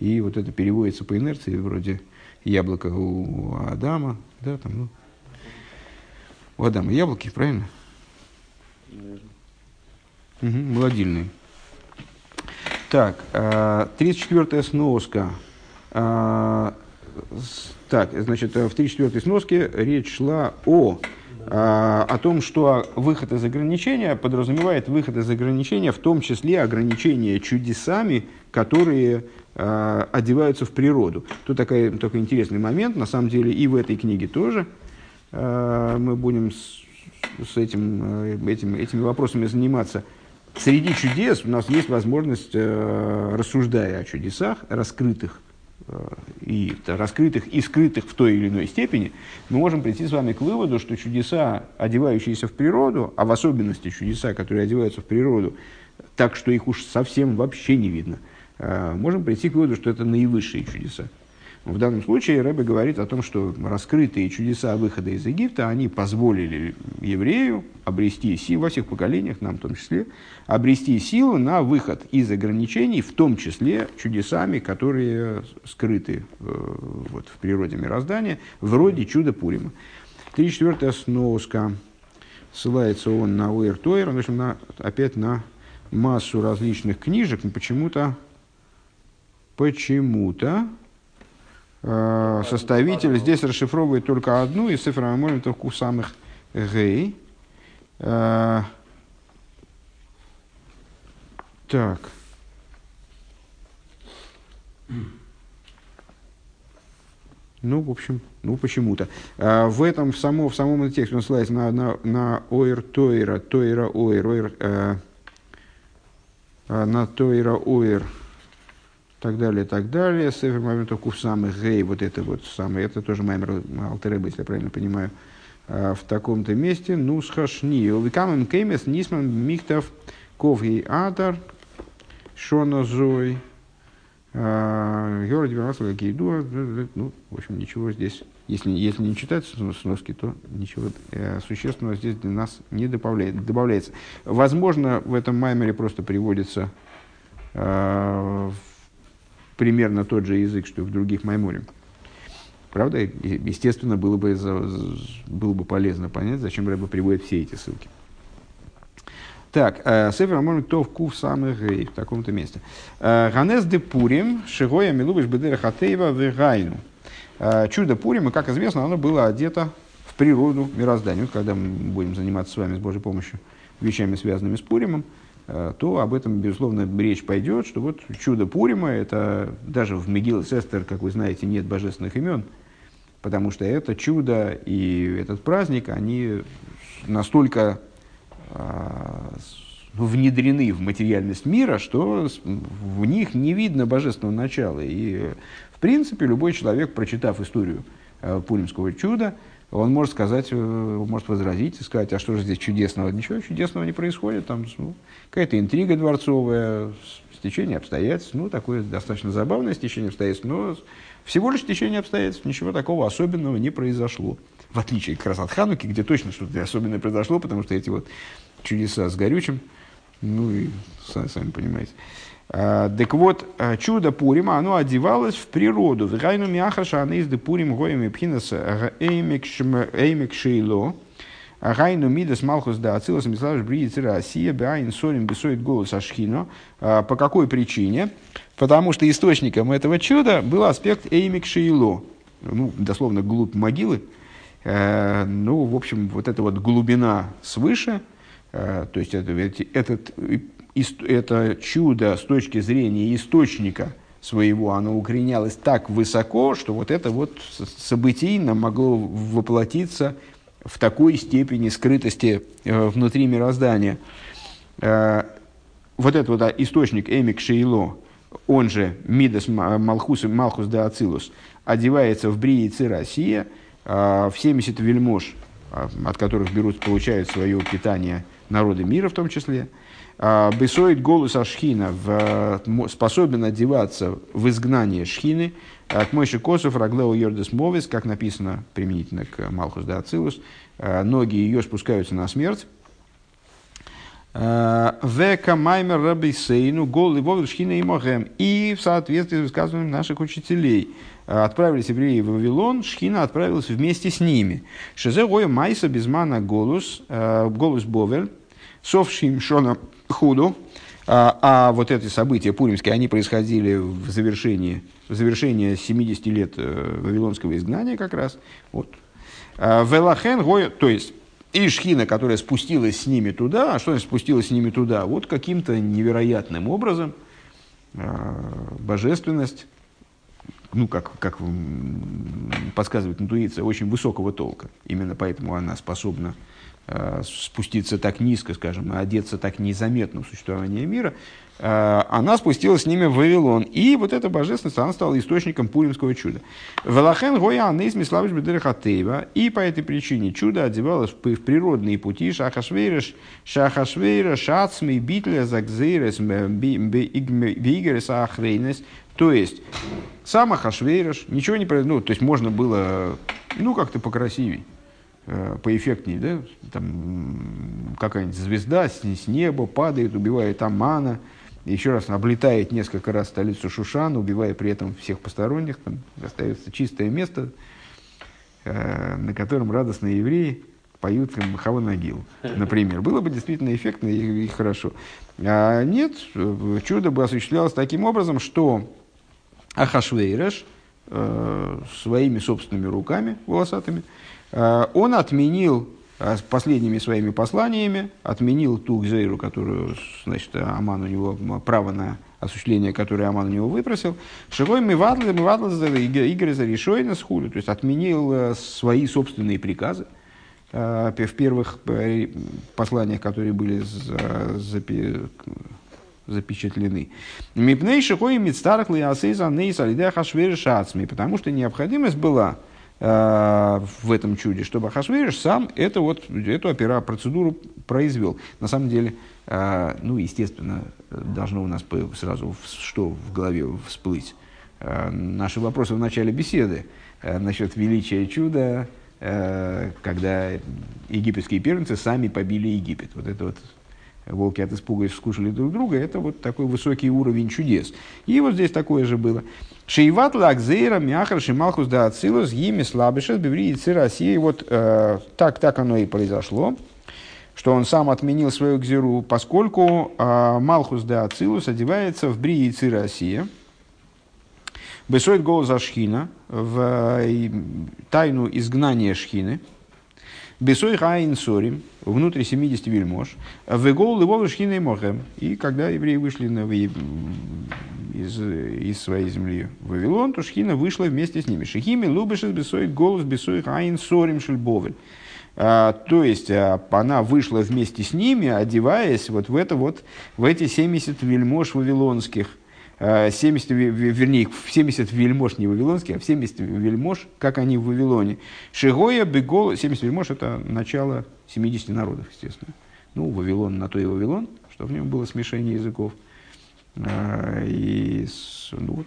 И вот это переводится по инерции вроде яблоко у Адама, да, там, ну, у Адама яблоки, правильно? Угу, молодильные. Так, 34-я э, сноска. А, так, значит, в 34-й сноске речь шла о, а, о том, что выход из ограничения подразумевает выход из ограничения, в том числе ограничения чудесами, которые а, одеваются в природу. Тут такой, такой интересный момент, на самом деле, и в этой книге тоже мы будем с, с этим, этим, этими вопросами заниматься. Среди чудес у нас есть возможность, рассуждая о чудесах, раскрытых Э, и раскрытых и скрытых в той или иной степени, мы можем прийти с вами к выводу, что чудеса, одевающиеся в природу, а в особенности чудеса, которые одеваются в природу, так что их уж совсем вообще не видно, э, можем прийти к выводу, что это наивысшие чудеса. В данном случае Рэбе говорит о том, что раскрытые чудеса выхода из Египта, они позволили еврею обрести силу, во всех поколениях, нам в том числе, обрести силу на выход из ограничений, в том числе чудесами, которые скрыты э, вот, в природе мироздания, вроде чуда Пурима. 34-я сноска. Ссылается он на Уэр Тойр, в общем, на, опять на массу различных книжек, но почему-то почему-то Э, составитель здесь расшифровывает только одну из цифр моментов у самых гей. Э, так. Ну, в общем, ну почему-то. А, в этом, в, само, в самом тексте он ссылается на, на, на ойр тойра, тойра ойр, ойр э, на тойра ойр, так далее, так далее. Сефер моментов кувсам гей, вот это вот самое, это тоже маймер Алтереба, если я правильно понимаю, а, в таком-то месте. Ну, схашни. Увикамем кеймес нисман михтов ковгей атар шона зой. А, Георгий Дебермасов, какие ну, в общем, ничего здесь, если, если не читать сноски, то ничего э, существенного здесь для нас не добавляет, добавляется. Возможно, в этом маймере просто приводится э, примерно тот же язык, что и в других майморе. Правда, естественно, было бы, было бы полезно понять, зачем Рэба приводит все эти ссылки. Так, э, Сефер Амон Тов Кув самых в таком-то месте. Э, Ганес де Пурим, Шигоя Милубиш Бедера Хатеева Вегайну. Э, чудо Пурима, как известно, оно было одето в природу мироздания. Вот когда мы будем заниматься с вами с Божьей помощью вещами, связанными с Пуримом, то об этом, безусловно, речь пойдет, что вот чудо Пурима, это даже в Мегил Сестер, как вы знаете, нет божественных имен, потому что это чудо и этот праздник, они настолько э, внедрены в материальность мира, что в них не видно божественного начала. И, в принципе, любой человек, прочитав историю э, Пуримского чуда, он может сказать, э, может возразить и сказать, а что же здесь чудесного? Ничего чудесного не происходит, там ну, какая-то интрига дворцовая, стечение обстоятельств, ну, такое достаточно забавное стечение обстоятельств, но всего лишь стечение обстоятельств, ничего такого особенного не произошло. В отличие как раз от Хануки, где точно что-то особенное произошло, потому что эти вот чудеса с горючим, ну и сами понимаете. Так вот, а, чудо Пурима, оно одевалось в природу. В Гайну Мяхаша, из Пурим Гоем и Пхинас Эймик Шейло. Гайну Мидас Малхус да Ацилас Миславиш Бриит Россия Баин Сорим Бесоид Голос Ашхино. По какой причине? Потому что источником этого чуда был аспект Эймик Шейло. Ну, дословно, глубь могилы. Ну, в общем, вот эта вот глубина свыше, то есть этот это чудо с точки зрения источника своего, оно укоренялось так высоко, что вот это вот событийно могло воплотиться в такой степени скрытости э, внутри мироздания. Э, вот этот вот источник Эмик Шейло, он же Мидас Малхус, Малхус де Ацилус, одевается в Бриицы Россия, э, в 70 вельмож, от которых берут, получают свое питание народы мира в том числе – а, Бесоид голос Ашхина способен одеваться в изгнание Шхины, от Мойши Косов, Раглео Йордес Мовис, как написано применительно к Малхус да Ацилус, а, ноги ее спускаются на смерть. А, Века Маймер Рабисейну, Гол и Шхина и Мохем. И в соответствии с высказыванием наших учителей отправились евреи в Вавилон, Шхина отправилась вместе с ними. Шезе Майса Безмана Голус, Голус Бовель, Совшим Шона худу, А, а вот эти события пуримские, они происходили в завершении, в завершении 70 лет э, вавилонского изгнания как раз. Вот. А, Велахен то есть и шхина, которая спустилась с ними туда, а что значит спустилась с ними туда? Вот каким-то невероятным образом а, божественность, ну, как, как подсказывает интуиция, очень высокого толка. Именно поэтому она способна Э, спуститься так низко, скажем, одеться так незаметно в существование мира, она спустилась с ними в Вавилон. И вот эта божественность, она стала источником пуримского чуда. Велахен гоя анейс миславиш бедерхатеева. И по этой причине чудо одевалось в природные пути шахашвейреш, шахашвейра, шацмей, битля, загзейрес, бигерес, ахрейнес. То есть, сам Ахашвейреш, ничего не произошло, ну, то есть можно было, ну, как-то покрасивей Э, поэффектнее, да, там какая-нибудь звезда с, с неба падает, убивает Амана, еще раз облетает несколько раз столицу Шушана, убивая при этом всех посторонних, там остается чистое место, э, на котором радостные евреи поют Махава Нагил, например. Было бы действительно эффектно и, и хорошо. А нет, чудо бы осуществлялось таким образом, что Ахашвейреш э, своими собственными руками волосатыми – Э, он отменил э, с последними своими посланиями, отменил ту гзейру, которую, значит, Аман у него, право на осуществление, которое Аман у него выпросил. Шигой Мивадл, Мивадл Игорь Заришойна с хули, то есть отменил э, свои собственные приказы в первых посланиях, которые были запечатлены. Мипней Шихой Мицтарах Лиасейза Нейс Алидея Хашвери Шацми, потому что необходимость была Э, в этом чуде, чтобы Ахашвейриш сам это вот, эту опера, процедуру произвел. На самом деле, э, ну, естественно, должно у нас сразу что в голове всплыть. Э, наши вопросы в начале беседы насчет величия чуда, когда египетские первенцы сами побили Египет. Вот это вот волки от испуга скушали друг друга, это вот такой высокий уровень чудес. И вот здесь такое же было. Шейват лакзейра мяхар шималхус да ацилус гими слабишет бивриицы России. Вот э, так, так оно и произошло, что он сам отменил свою гзиру, поскольку э, Малхус да Ацилус одевается в бриицы России. Бесоид голос Шхина в э, тайну изгнания Шхины – Бесой Хаин Сорим, внутри 70 вельмож, Вегол Львов Шхиной Мохем. И когда евреи вышли на, из, из своей земли в Вавилон, то Шхина вышла вместе с ними. Шихими Лубешес Бесой Голос Бесой Хаин Сорим Шельбовель. А, то есть а, она вышла вместе с ними, одеваясь вот в это вот, в эти 70 вельмож вавилонских – 70, э, вернее, в 70 вельмож не вавилонских, а в 70 вельмож, как они в Вавилоне. Шигоя, Бегол, 70 вельмож это начало 70 народов, естественно. Ну, Вавилон на то и Вавилон, что в нем было смешение языков. Э, и, ну, вот,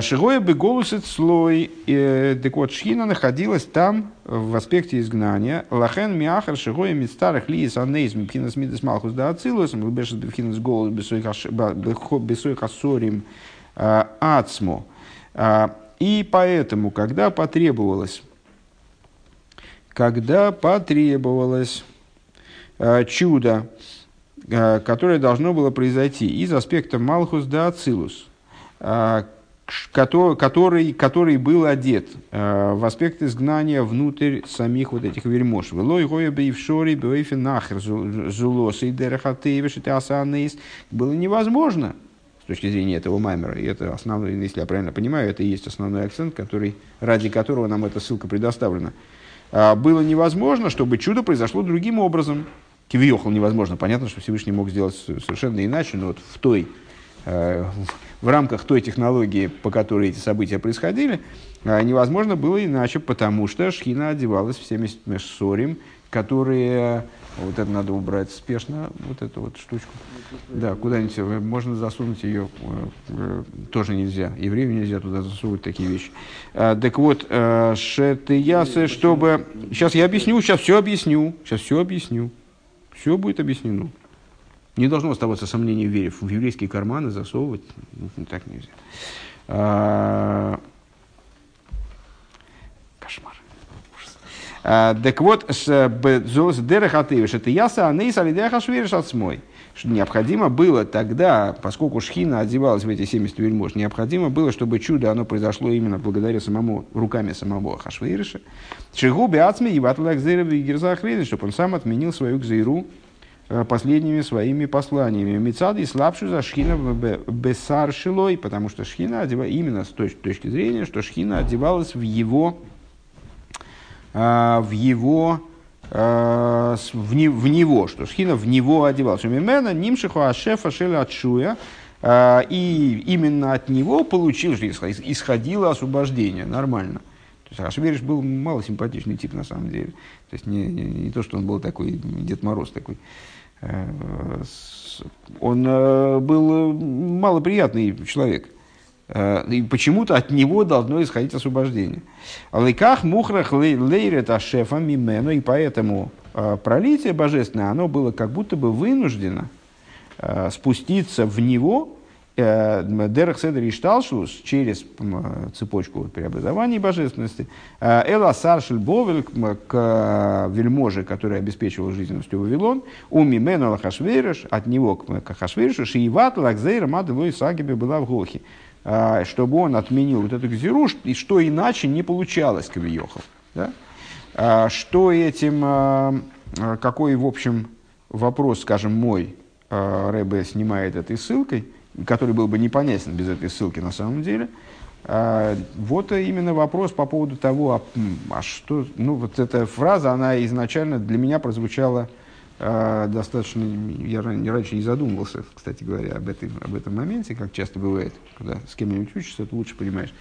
Шигоя бы голосит слой, так вот Шхина находилась там в аспекте изгнания. Лахен миахар шигоя мидстарах лиес анейз мипхинас мидес малхус да ацилус, млбешес бифхинас голос бесой хасорим а, ацмо. А, и поэтому, когда потребовалось, когда потребовалось чудо, которое должно было произойти из аспекта Малхус да Ацилус, который, который, был одет э, в аспект изгнания внутрь самих вот этих вельмож. Было невозможно с точки зрения этого маймера, и это основной, если я правильно понимаю, это и есть основной акцент, который, ради которого нам эта ссылка предоставлена. А, было невозможно, чтобы чудо произошло другим образом. Кивиохал невозможно. Понятно, что Всевышний мог сделать совершенно иначе, но вот в той Э, в рамках той технологии, по которой эти события происходили, э, невозможно было иначе, потому что Шхина одевалась всеми ссорим, которые... Вот это надо убрать спешно, вот эту вот штучку. Да, куда-нибудь э, можно засунуть ее, тоже нельзя. Еврею нельзя туда засовывать такие вещи. Так вот, шетиясы, чтобы... Сейчас я объясню, сейчас все объясню, сейчас все объясню. Все будет объяснено. Не должно оставаться сомнений в вере. В еврейские карманы засовывать ну, так нельзя. А, кошмар. А, так вот, с Дерехатывиш, это яса, а нейс алидеха швериш что необходимо было тогда, поскольку Шхина одевалась в эти 70 вельмож, необходимо было, чтобы чудо оно произошло именно благодаря самому, руками самого Хашвейриша. Шигуби Ацми и Ватлак и Герзахрейн, чтобы он сам отменил свою Гзейру последними своими посланиями. Мецады слабшу за Шхина Бесаршилой, потому что Шхина одевалась именно с точки зрения, что Шхина одевалась в его, э, в его Э, в, не, в него, что Шхина в него одевался. Мимена нимшиху ашефа шеля отшуя, э, и именно от него получил, исходило освобождение, нормально. То есть Ашвериш был мало симпатичный тип на самом деле. То есть не, не, не то, что он был такой Дед Мороз такой. Э, он был малоприятный человек. Э, и почему-то от него должно исходить освобождение. Лыках мухрах лейрет ашефа мимено, и поэтому э, пролитие божественное, оно было как будто бы вынуждено э, спуститься в него, Дерах Седер и Шталшус через цепочку преобразований божественности, Эла Саршель Бовель к вельможе, который обеспечивал жизненностью Вавилон, у Мимена Лахашвериш, от него к Хашверишу, Шииват Лакзейра Мадлой Сагибе была в Гохе. А, чтобы он отменил вот эту гзиру, и что иначе не получалось Кавиохов. Да? Что этим, какой, в общем, вопрос, скажем, мой Рэбе снимает этой ссылкой, который был бы непонятен без этой ссылки на самом деле, вот именно вопрос по поводу того, а, а что, ну вот эта фраза, она изначально для меня прозвучала а, достаточно, я раньше не задумывался, кстати говоря, об, этой, об этом моменте, как часто бывает, когда с кем-нибудь учишься, ты лучше понимаешь.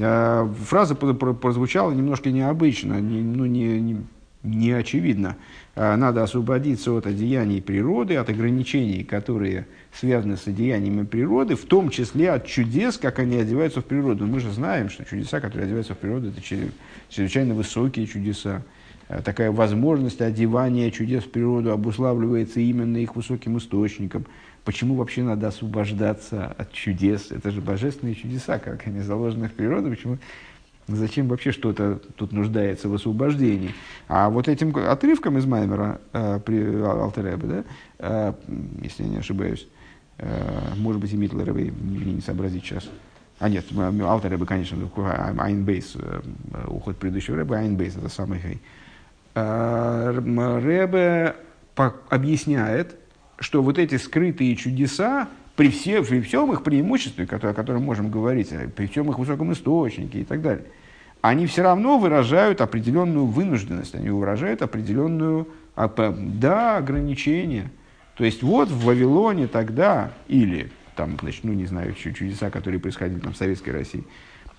А, фраза прозвучала немножко необычно, не, ну, не, не, не очевидно. А, надо освободиться от одеяний природы, от ограничений, которые связаны с одеяниями природы, в том числе от чудес, как они одеваются в природу. Мы же знаем, что чудеса, которые одеваются в природу, это чрезвычайно высокие чудеса. Э, такая возможность одевания чудес в природу обуславливается именно их высоким источником. Почему вообще надо освобождаться от чудес? Это же божественные чудеса, как они заложены в природу. Почему? Зачем вообще что-то тут нуждается в освобождении? А вот этим отрывком из Маймера э, при Алтеребе, да, э, если я не ошибаюсь, может быть, и Митлеровой не, не сообразить сейчас. А нет, Алтеребе, конечно, Айнбейс, э, уход предыдущего Рэба, Айнбейс, это самый хай. Э, Ребе объясняет, что вот эти скрытые чудеса, при, все, при всем их преимуществе, о котором можем говорить, э, при всем их высоком источнике и так далее, они все равно выражают определенную вынужденность, они выражают определенную, да, ограничение. То есть вот в Вавилоне тогда, или там, значит, ну не знаю, чудеса, которые происходили там в Советской России,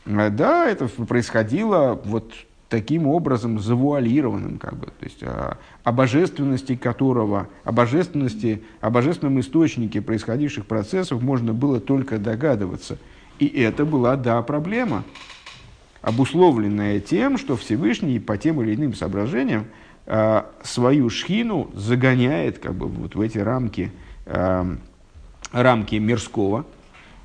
э, да, это происходило вот таким образом завуалированным, как бы, то есть о, о божественности которого, о божественности, о божественном источнике происходивших процессов можно было только догадываться. И это была, да, проблема, обусловленная тем, что Всевышний по тем или иным соображениям свою шхину загоняет как бы, вот в эти рамки, э, рамки мирского,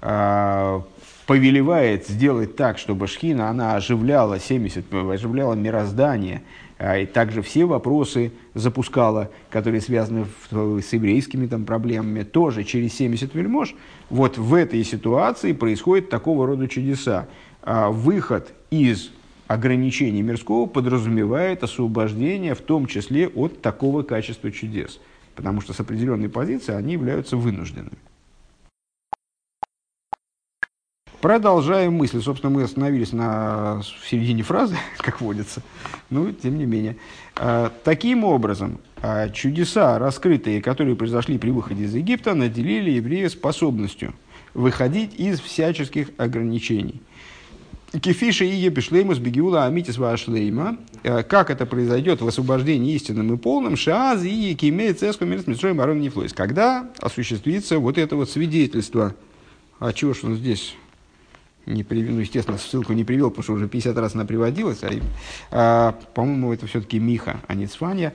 э, повелевает сделать так, чтобы шхина, она оживляла 70, оживляла мироздание, и также все вопросы запускала, которые связаны с еврейскими там, проблемами, тоже через 70 вельмож. Вот в этой ситуации происходит такого рода чудеса. Выход из ограничений мирского подразумевает освобождение, в том числе от такого качества чудес. Потому что с определенной позиции они являются вынужденными. Продолжаем мысли. Собственно, мы остановились на, в середине фразы, как водится. Ну, тем не менее. А, таким образом, а, чудеса, раскрытые, которые произошли при выходе из Египта, наделили евреев способностью выходить из всяческих ограничений. Кефиша и Епишлеймус Бегиула Амитис Вашлейма. А, как это произойдет в освобождении истинным и полным? Шааз и Кимей Цеску Мирс Митсроем Арон Нефлойс. Когда осуществится вот это вот свидетельство. А чего ж он здесь не привел, ну, естественно, ссылку не привел, потому что уже 50 раз она приводилась. А, а, по-моему, это все-таки Миха, а не Цфанья.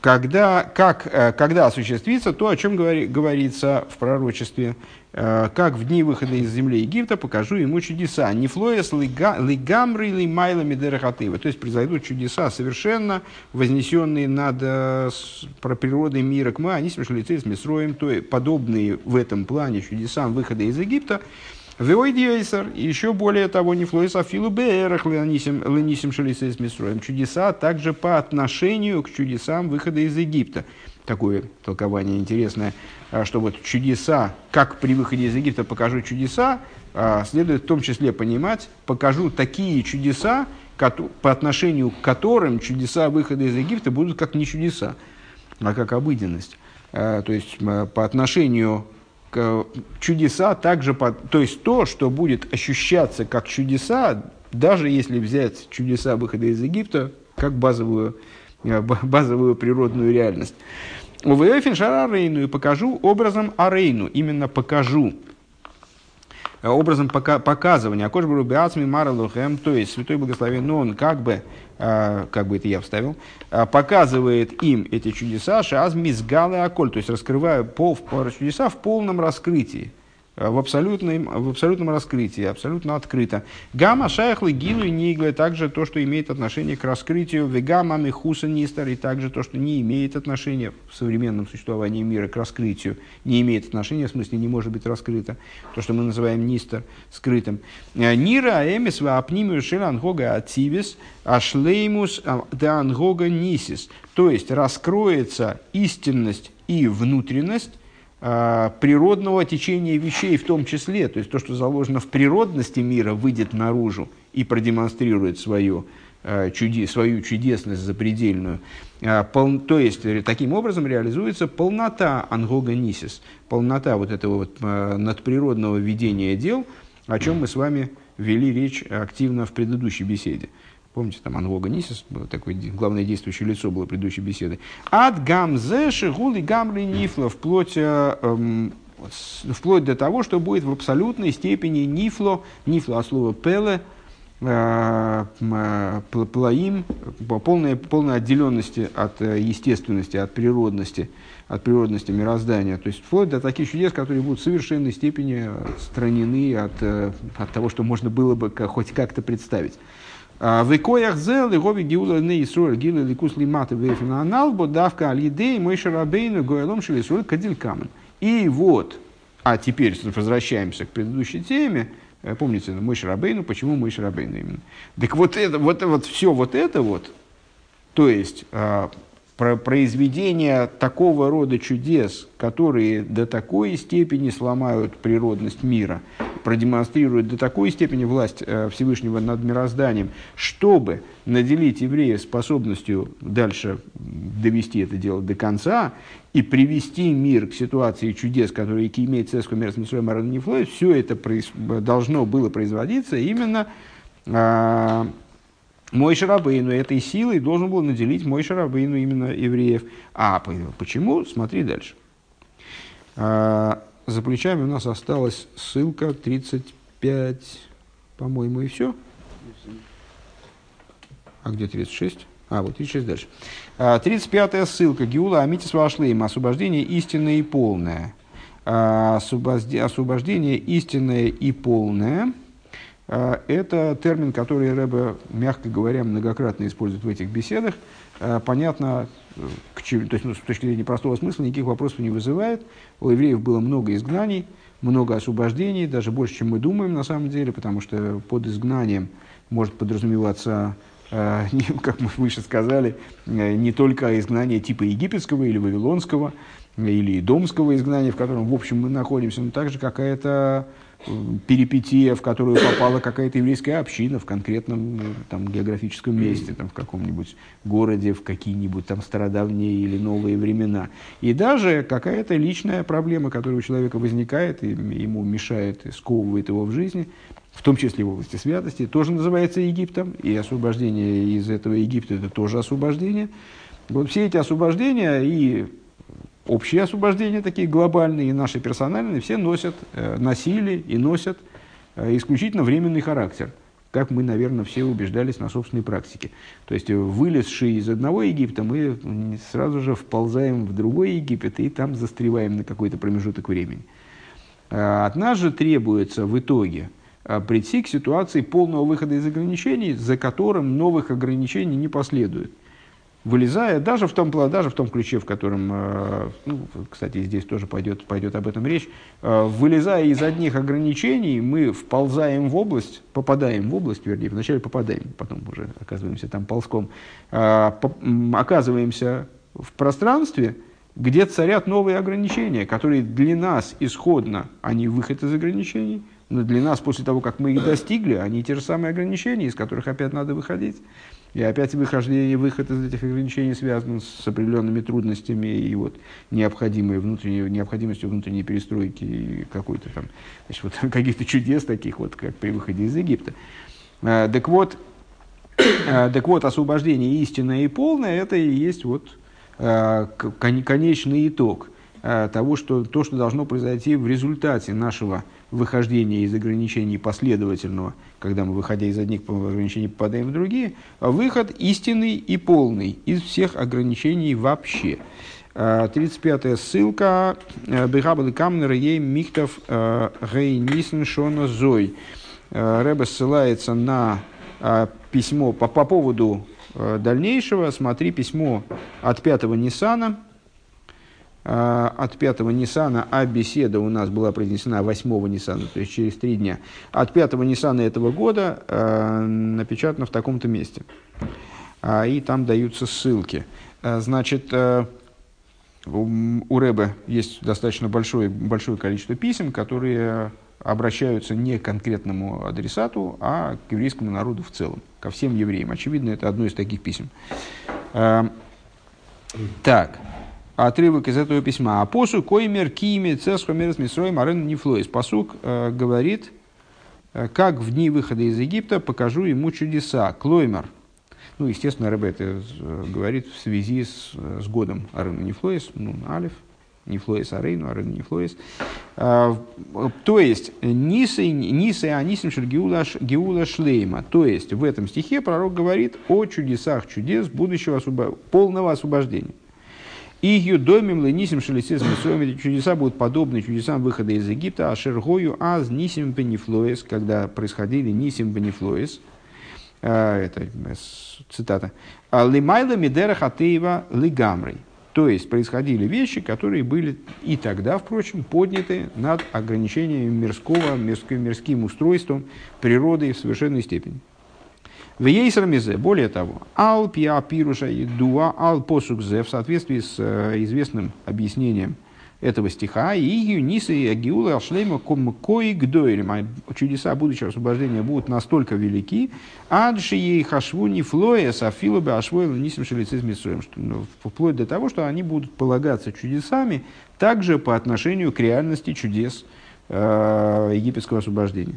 Э, когда, как, э, когда осуществится то, о чем говори, говорится в пророчестве, э, как в дни выхода из земли Египта покажу ему чудеса. Не флоес лигамры или майлами дерахатыва. То есть произойдут чудеса совершенно вознесенные над про природой мира к мы, они смешали с Мисроем, то подобные в этом плане чудесам выхода из Египта, Веойдиейсер, еще более того, не флоис афилу беэрах ленисим шелисейс мисроем. Чудеса также по отношению к чудесам выхода из Египта. Такое толкование интересное, а, что вот чудеса, как при выходе из Египта покажу чудеса, а, следует в том числе понимать, покажу такие чудеса, по отношению к которым чудеса выхода из Египта будут как не чудеса, а как обыденность. А, то есть по отношению чудеса также, то есть то, что будет ощущаться как чудеса, даже если взять чудеса выхода из Египта как базовую, э, базовую природную реальность. В Эфиншара Рейну и покажу образом Арейну, именно покажу, образом пока, показывания. Акош Барубиацми Мара Лухем, то есть Святой Благословен, но он как бы а, как бы это я вставил, а, показывает им эти чудеса, шаз мизгалы аколь, то есть раскрывая пол, чудеса в полном раскрытии. Э, в абсолютном, в абсолютном раскрытии, абсолютно открыто. Гамма шайхлы гилу и ниглы, также то, что имеет отношение к раскрытию, вегама михуса нистер, и также то, что не имеет отношения в современном существовании мира к раскрытию, не имеет отношения, в смысле не может быть раскрыто, то, что мы называем нистер, скрытым. Э, Нира эмис ва апнимию шел ангога ативис, ашлеймус да ангога нисис. То есть раскроется истинность и внутренность природного течения вещей в том числе, то есть то, что заложено в природности мира, выйдет наружу и продемонстрирует свою, а, чуди, свою чудесность запредельную. А, то есть таким образом реализуется полнота ангоганисис, полнота вот этого вот надприродного ведения дел, о чем мы с вами вели речь активно в предыдущей беседе. Помните, там Анвога Нисис, такое главное действующее лицо было предыдущей беседы. От гамзе шигули гамли нифла, вплоть, э, эм, вплоть до того, что будет в абсолютной степени нифло, нифло от слова пеле, э, э, плаим, полной, полной отделенности от естественности, от природности, от природности мироздания. То есть вплоть до таких чудес, которые будут в совершенной степени отстранены от, от того, что можно было бы хоть как-то представить. В икоях зел гови гиула не Исруэль гилы ликус лиматы вейфина аналбо давка алидей мой шарабейну гоэлом шели Исруэль кадилькамен. И вот, а теперь возвращаемся к предыдущей теме, э, помните, мой шарабейну, почему мой шарабейну именно. Так вот это, вот, вот все вот это вот, то есть а, про произведение такого рода чудес, которые до такой степени сломают природность мира, продемонстрируют до такой степени власть э, Всевышнего над мирозданием, чтобы наделить евреев способностью дальше довести это дело до конца и привести мир к ситуации чудес, которые имеет цеску с Нефлой, все это должно было производиться именно а, мой Шарабейну этой силой должен был наделить мой Шарабейну именно евреев. А почему? Смотри дальше. А, за плечами у нас осталась ссылка 35, по-моему, и все. А где 36? А, вот 36 дальше. 35-я а, ссылка. Геула Амитис Вашлейм. Освобождение истинное и полное. А, освобождение истинное и полное – это термин, который Рэбе, мягко говоря, многократно использует в этих беседах. А, понятно, э, к чему, то есть, ну, с точки зрения простого смысла, никаких вопросов не вызывает. У евреев было много изгнаний, много освобождений, даже больше, чем мы думаем на самом деле, потому что под изгнанием может подразумеваться э, как мы выше сказали, э, не только изгнание типа египетского или вавилонского, или домского изгнания, в котором, в общем, мы находимся, но также какая-то перипетия, в которую попала какая-то еврейская община в конкретном ну, там, географическом месте, там, в каком-нибудь городе, в какие-нибудь там стародавние или новые времена. И даже какая-то личная проблема, которая у человека возникает, и ему мешает, и сковывает его в жизни, в том числе в области святости, тоже называется Египтом, и освобождение из этого Египта – это тоже освобождение. Вот все эти освобождения и общие освобождения, такие глобальные и наши персональные, все носят, э, носили и носят э, исключительно временный характер. как мы, наверное, все убеждались на собственной практике. То есть, вылезшие из одного Египта, мы сразу же вползаем в другой Египет и там застреваем на какой-то промежуток времени. От нас же требуется в итоге прийти к ситуации полного выхода из ограничений, за которым новых ограничений не последует вылезая, даже в том, даже в том ключе, в котором, э, ну, кстати, здесь тоже пойдет, пойдет об этом речь, э, вылезая из одних ограничений, мы вползаем в область, попадаем в область, вернее, вначале попадаем, потом уже оказываемся там ползком, э, оказываемся в пространстве, где царят новые ограничения, которые для нас исходно, они выход из ограничений, но для нас после того, как мы их достигли, они те же самые ограничения, из которых опять надо выходить. И опять выхождение, выход из этих ограничений связан с определенными трудностями и вот необходимой внутренней, необходимостью внутренней перестройки и какой-то там, значит, вот каких-то чудес таких вот, как при выходе из Египта. А, так вот, а, так вот, освобождение истинное и полное, это и есть вот а, конечный итог того, что то, что должно произойти в результате нашего выхождения из ограничений последовательного, когда мы, выходя из одних ограничений, попадаем в другие, выход истинный и полный из всех ограничений вообще. 35-я а, ссылка. Бегабалы камнера ей михтов а, гей нисен шона зой. Рэбе ссылается на письмо по, по поводу дальнейшего. Смотри письмо от пятого Нисана, а, от пятого Ниссана, а беседа у нас была произнесена 8 Ниссана, то есть через три дня. От пятого Ниссана этого года э, напечатано в таком-то месте. А, и там даются ссылки. А, значит, э, у Рэбе есть достаточно большое, большое количество писем, которые обращаются не к конкретному адресату, а к еврейскому народу в целом, ко всем евреям. Очевидно, это одно из таких писем. Так отрывок из этого письма. А посу коймер киме цесхомерс мисрой марен нефлоис. Посук э, говорит, э, как в дни выхода из Египта покажу ему чудеса. Клоймер. Ну, естественно, Рэбе это э, говорит в связи с, с годом Арена Нефлоис, ну, Алиф, Нефлоис Арейну, Арена Нефлоис. То есть, Нисы, Нисы Анисим Геула Шлейма. То есть, в этом стихе пророк говорит о чудесах чудес будущего освобо... полного освобождения. И юдомим ленисим шелесис мисоем, эти чудеса будут подобны чудесам выхода из Египта, а шергою аз нисим бенефлоес, когда происходили нисим бенефлоес, а, это цитата, «А лимайла мидера хатеева лигамрой. То есть происходили вещи, которые были и тогда, впрочем, подняты над ограничениями мирского, мирским, мирским устройством природы в совершенной степени. В Ейсермизе, более того, ал пиа пируша и дуа ал посукзе, в соответствии с э, известным объяснением этого стиха, и юнисы и агиула ашлейма ком кои гдойрим, чудеса будущего освобождения будут настолько велики, адши ей хашву не флоес, а филобе ашвойл нисим шелицез ну, вплоть до того, что они будут полагаться чудесами также по отношению к реальности чудес э, египетского освобождения.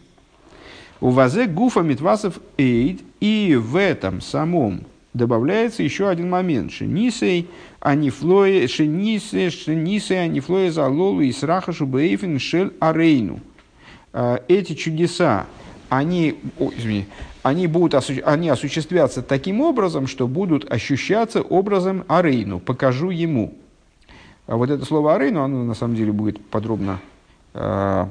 У вазе гуфа митвасов эйд, и в этом самом добавляется еще один момент. Шенисей, анифлое, шенисей, шенисей, анифлое за лолу и сраха шубейфин шель арейну. А, эти чудеса, они, о, извини, они, будут, они осуществятся таким образом, что будут ощущаться образом арейну, покажу ему. А вот это слово арейну, оно на самом деле будет подробно а,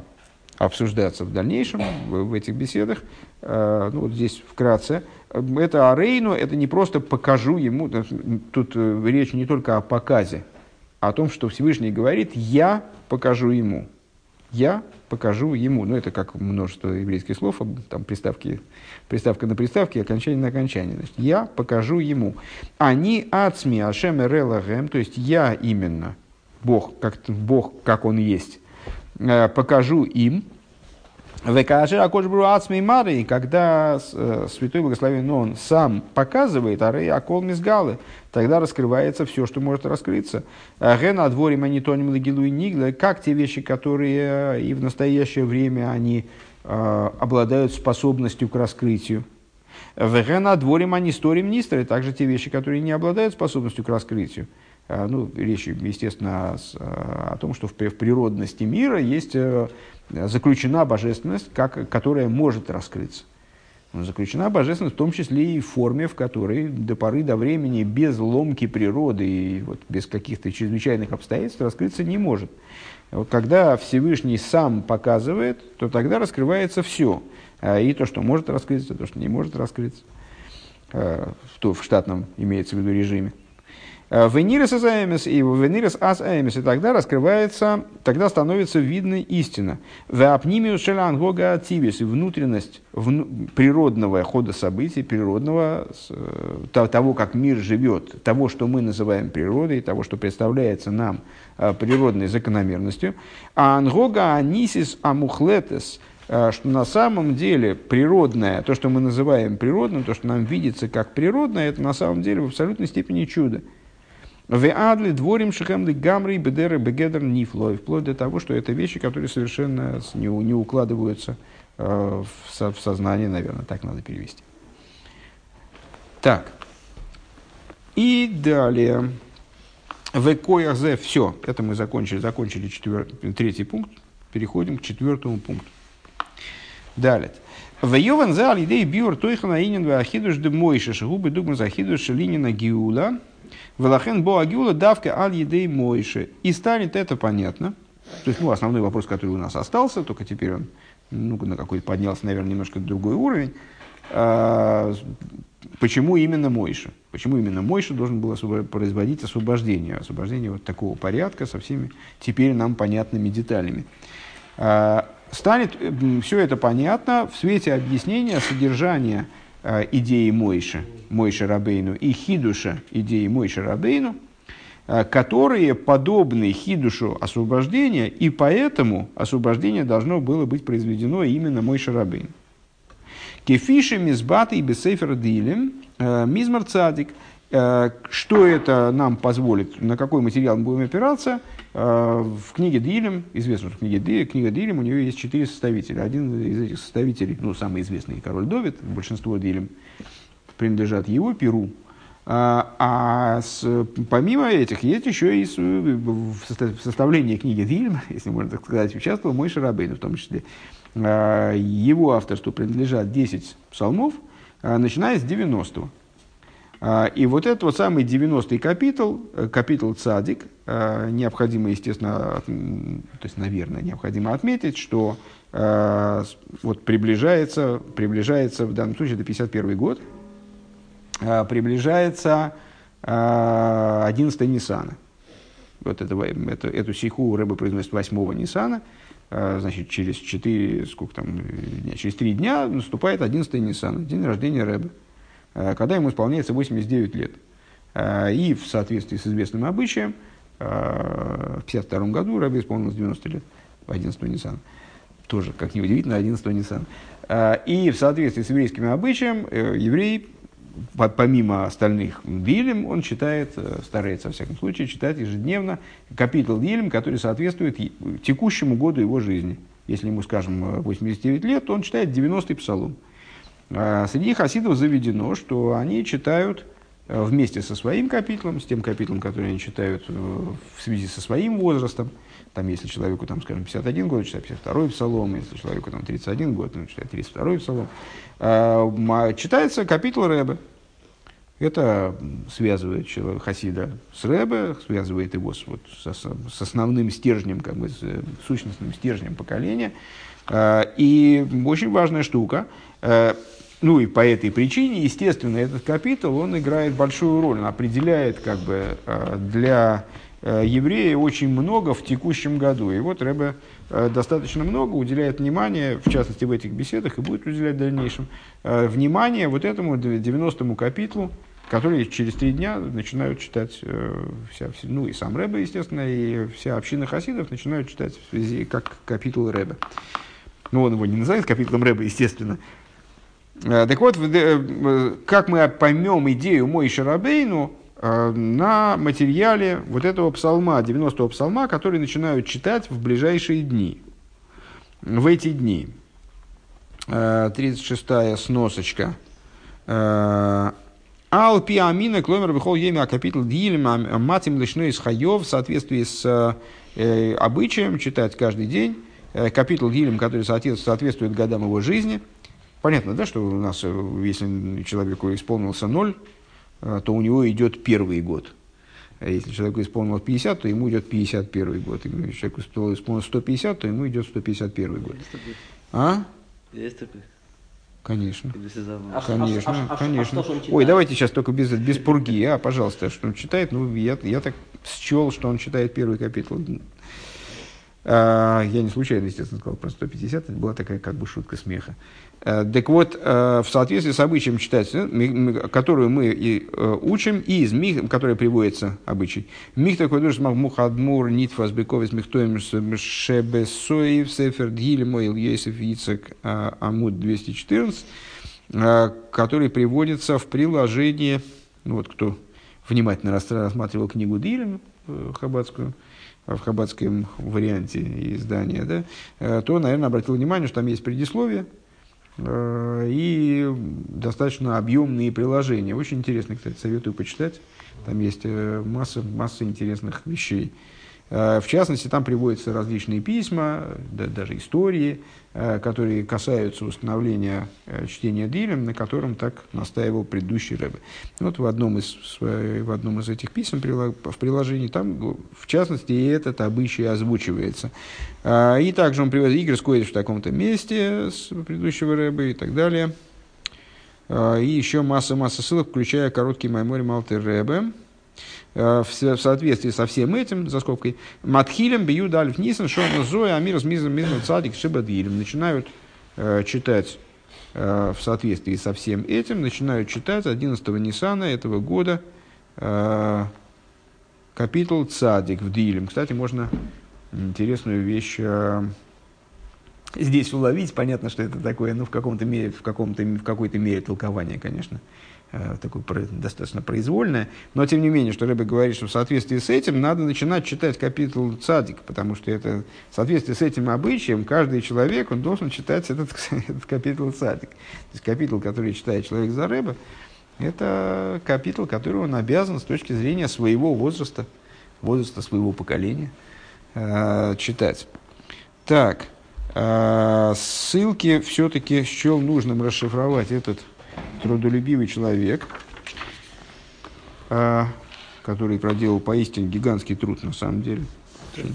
обсуждаться в дальнейшем в, в этих беседах. Э, ну, вот здесь вкратце. Это Арейну, это не просто покажу ему, тут э, речь не только о показе, а о том, что Всевышний говорит, я покажу ему. Я покажу ему. Ну, это как множество еврейских слов, там приставки, приставка на приставке, окончание на окончание. Значит, я покажу ему. Они ацми ашем эрелагем, то есть я именно, Бог, как, Бог, как он есть, Э, покажу им. Векажи Акошбру Ацмей Мары, когда э, Святой Благословен он сам показывает Арей Акол Мизгалы, тогда раскрывается все, что может раскрыться. Ген Адвори Манитоним Лагилу и Нигла, как те вещи, которые э, и в настоящее время они обладают способностью к раскрытию. Веген Адворим Анисторим Нистры, также те вещи, которые не обладают способностью к раскрытию. Ну, речь, естественно, о том, что в природности мира есть э, заключена божественность, как, которая может раскрыться. Заключена божественность в том числе и в форме, в которой до поры до времени без ломки природы и вот без каких-то чрезвычайных обстоятельств раскрыться не может. Когда Всевышний сам показывает, то тогда раскрывается все. А, и то, что может раскрыться, то, что не может раскрыться. А, в штатном имеется в виду режиме. А, Венирес азаэмес и венирес ас аэмес, и тогда раскрывается, тогда становится видна истина. Веапнимиус шелангога ативис, и внутренность вну, природного хода событий, природного, э, того, как мир живет, того, что мы называем природой, того, что представляется нам Э, природной закономерностью. А ангога анисис амухлетес, э, что на самом деле природное, то, что мы называем природным, то, что нам видится как природное, это на самом деле в абсолютной степени чудо. В адли дворим шихемды гамри бедеры бегедер нифло. Вплоть до того, что это вещи, которые совершенно не, не укладываются э, в, со, в сознание, наверное, так надо перевести. Так. И далее. В коязе все. Это мы закончили, закончили четвертый, третий пункт. Переходим к четвертому пункту. Далее. В Йован за алидей биур тойхана инин в ахидуш де мойши шагубы дугман за ахидуш линина гиула. Велахен бо агиула давка аль едей мойши. И станет это понятно. То есть, ну, основной вопрос, который у нас остался, только теперь он ну, на какой-то поднялся, наверное, немножко другой уровень. А, почему именно Мойша? Почему именно Мойша должен был производить освобождение? Освобождение вот такого порядка со всеми теперь нам понятными деталями. А, станет все это понятно в свете объяснения содержания идеи Мойши, Мойши Рабейну и Хидуша идеи Мойши Рабейну, которые подобны Хидушу освобождения, и поэтому освобождение должно было быть произведено именно Мойши Рабейну. Кефиши мизбаты и бесейфер дилем э, мизмар цадик. Э, что это нам позволит, на какой материал мы будем опираться? Э, в книге Дилем, известно, что в книге Дилем, книга Дилем, у нее есть четыре составителя. Один из этих составителей, ну, самый известный король Довид, большинство Дилем принадлежат его перу. А, а с, помимо этих есть еще и в составлении книги Дилем, если можно так сказать, участвовал мой Шарабейн, в том числе. Э, его авторству принадлежат 10 псалмов, начиная с 90-го. Э, и вот этот вот самый 90-й капитул, капитул Цадик, необходимо, естественно, то есть, наверное, необходимо отметить, что вот приближается, приближается, в данном случае это 51 год, приближается 11 Ниссана. Вот это, это, эту сиху рыба произносит 8 Ниссана, а, значит, через 4, сколько там, через 3 дня наступает 11 Нисан, день рождения а, когда ему исполняется 89 лет. А, и в соответствии с известным обычаем, в 52 году Рэбе исполнилось 90 лет, 11 Нисан. Тоже, как неудивительно, 11 Нисан. И в соответствии с еврейским обычаем, э, еврей помимо остальных Дилем, он читает, э, старается, во всяком случае, читать ежедневно капитал Дилем, который соответствует текущему году его жизни. Если ему, скажем, 89 лет, то он читает 90-й псалом. А среди хасидов заведено, что они читают э, вместе со своим капитлом, с тем капитлом, который они читают э, в связи со своим возрастом, там, если человеку, там, скажем, 51 год, читает 52 псалом, если человеку там, 31 год, он читает 32 псалом, а, читается капитул Рэбе. Это связывает Хасида с Рэбе, связывает его с, вот, со, с основным стержнем, как бы, с сущностным стержнем поколения. А, и очень важная штука. Ну и по этой причине, естественно, этот капитул, он играет большую роль, он определяет как бы для Э, евреи очень много в текущем году. И вот Рэбе э, достаточно много уделяет внимание, в частности в этих беседах, и будет уделять в дальнейшем, э, внимание вот этому 90-му капитлу, который через три дня начинают читать вся, ну и сам Рэбе, естественно, и вся община хасидов начинают читать в связи как капитул Рэбе. Ну, он его не называет капитулом Рэбе, естественно. Так вот, как мы поймем идею Мой Шарабейну, Э, на материале вот этого псалма, 90-го псалма, который начинают читать в ближайшие дни. В эти дни. 36-я э, сносочка. Э, Ал пиамина кломер вихол еми капитал дилем матим лишной из в соответствии с обычаем читать каждый день капитал дилем, который соответствует годам его жизни. Понятно, да, что у нас, э, если человеку исполнился ноль, э, то у него идет первый год. А если человеку исполнилось 50, то ему идет 51 год. Если человеку исполнилось 150, то ему идет 151 год. А? Есть такой? Конечно. А ш- Конечно, а а а конечно. Ой, давайте сейчас только без, без пурги, а, пожалуйста, что он читает. Ну, я, я так счел, что он читает первый капитул. А, я не случайно, естественно, сказал про 150, это была такая как бы шутка смеха. А, так вот, а, в соответствии с обычаем читать, э, ми- которую мы и э, учим, и из мих, которая приводится обычай. Мих такой тоже мухадмур нитфас бековис михтоем шебесоев сефер дгиль моил йосиф Ицек а, амуд 214, а, который приводится в приложении, ну вот кто внимательно рас- рассматривал книгу Дилем э, хаббатскую, в хаббатском варианте издания, да, э, то, наверное, обратил внимание, что там есть предисловие э, и достаточно объемные приложения. Очень интересно, кстати, советую почитать. Там есть э, масса, масса интересных вещей. Э, В частности, там приводятся различные письма, да- даже истории, э, которые касаются установления э, чтения Дилем, на котором так настаивал предыдущий Рэбе. Вот в одном из, в одном из этих писем в приложении, там, в частности, и этот обычай озвучивается. И также он приводит игры сходит в таком-то месте с предыдущего Рэбе и так далее. И еще масса-масса ссылок, включая короткий маймори Малтер Рэбе. Э, в со- в соответствии со всем этим, за скобкой, Матхилем бью дальф нисан шона зоя амир с мизом мизом цадик шибадилем. Начинают э, читать э, в соответствии со всем этим, начинают читать 11 Нисана этого года э, капитул Цадик в Дилем. Кстати, можно интересную вещь э, здесь уловить. Понятно, что это такое, ну, в каком-то мере, в, каком-то, в какой-то мере толкование, конечно, э, такое про- достаточно произвольное. Но, тем не менее, что Рэбе говорит, что в соответствии с этим надо начинать читать капитул Цадик, потому что это в соответствии с этим обычаем каждый человек, он должен читать этот, этот капитул Цадик. То есть капитул, который читает человек за Рэбе, это капитул, который он обязан с точки зрения своего возраста, возраста своего поколения э, читать. Так, э, ссылки все-таки счел нужным расшифровать этот трудолюбивый человек, э, который проделал поистине гигантский труд на самом деле.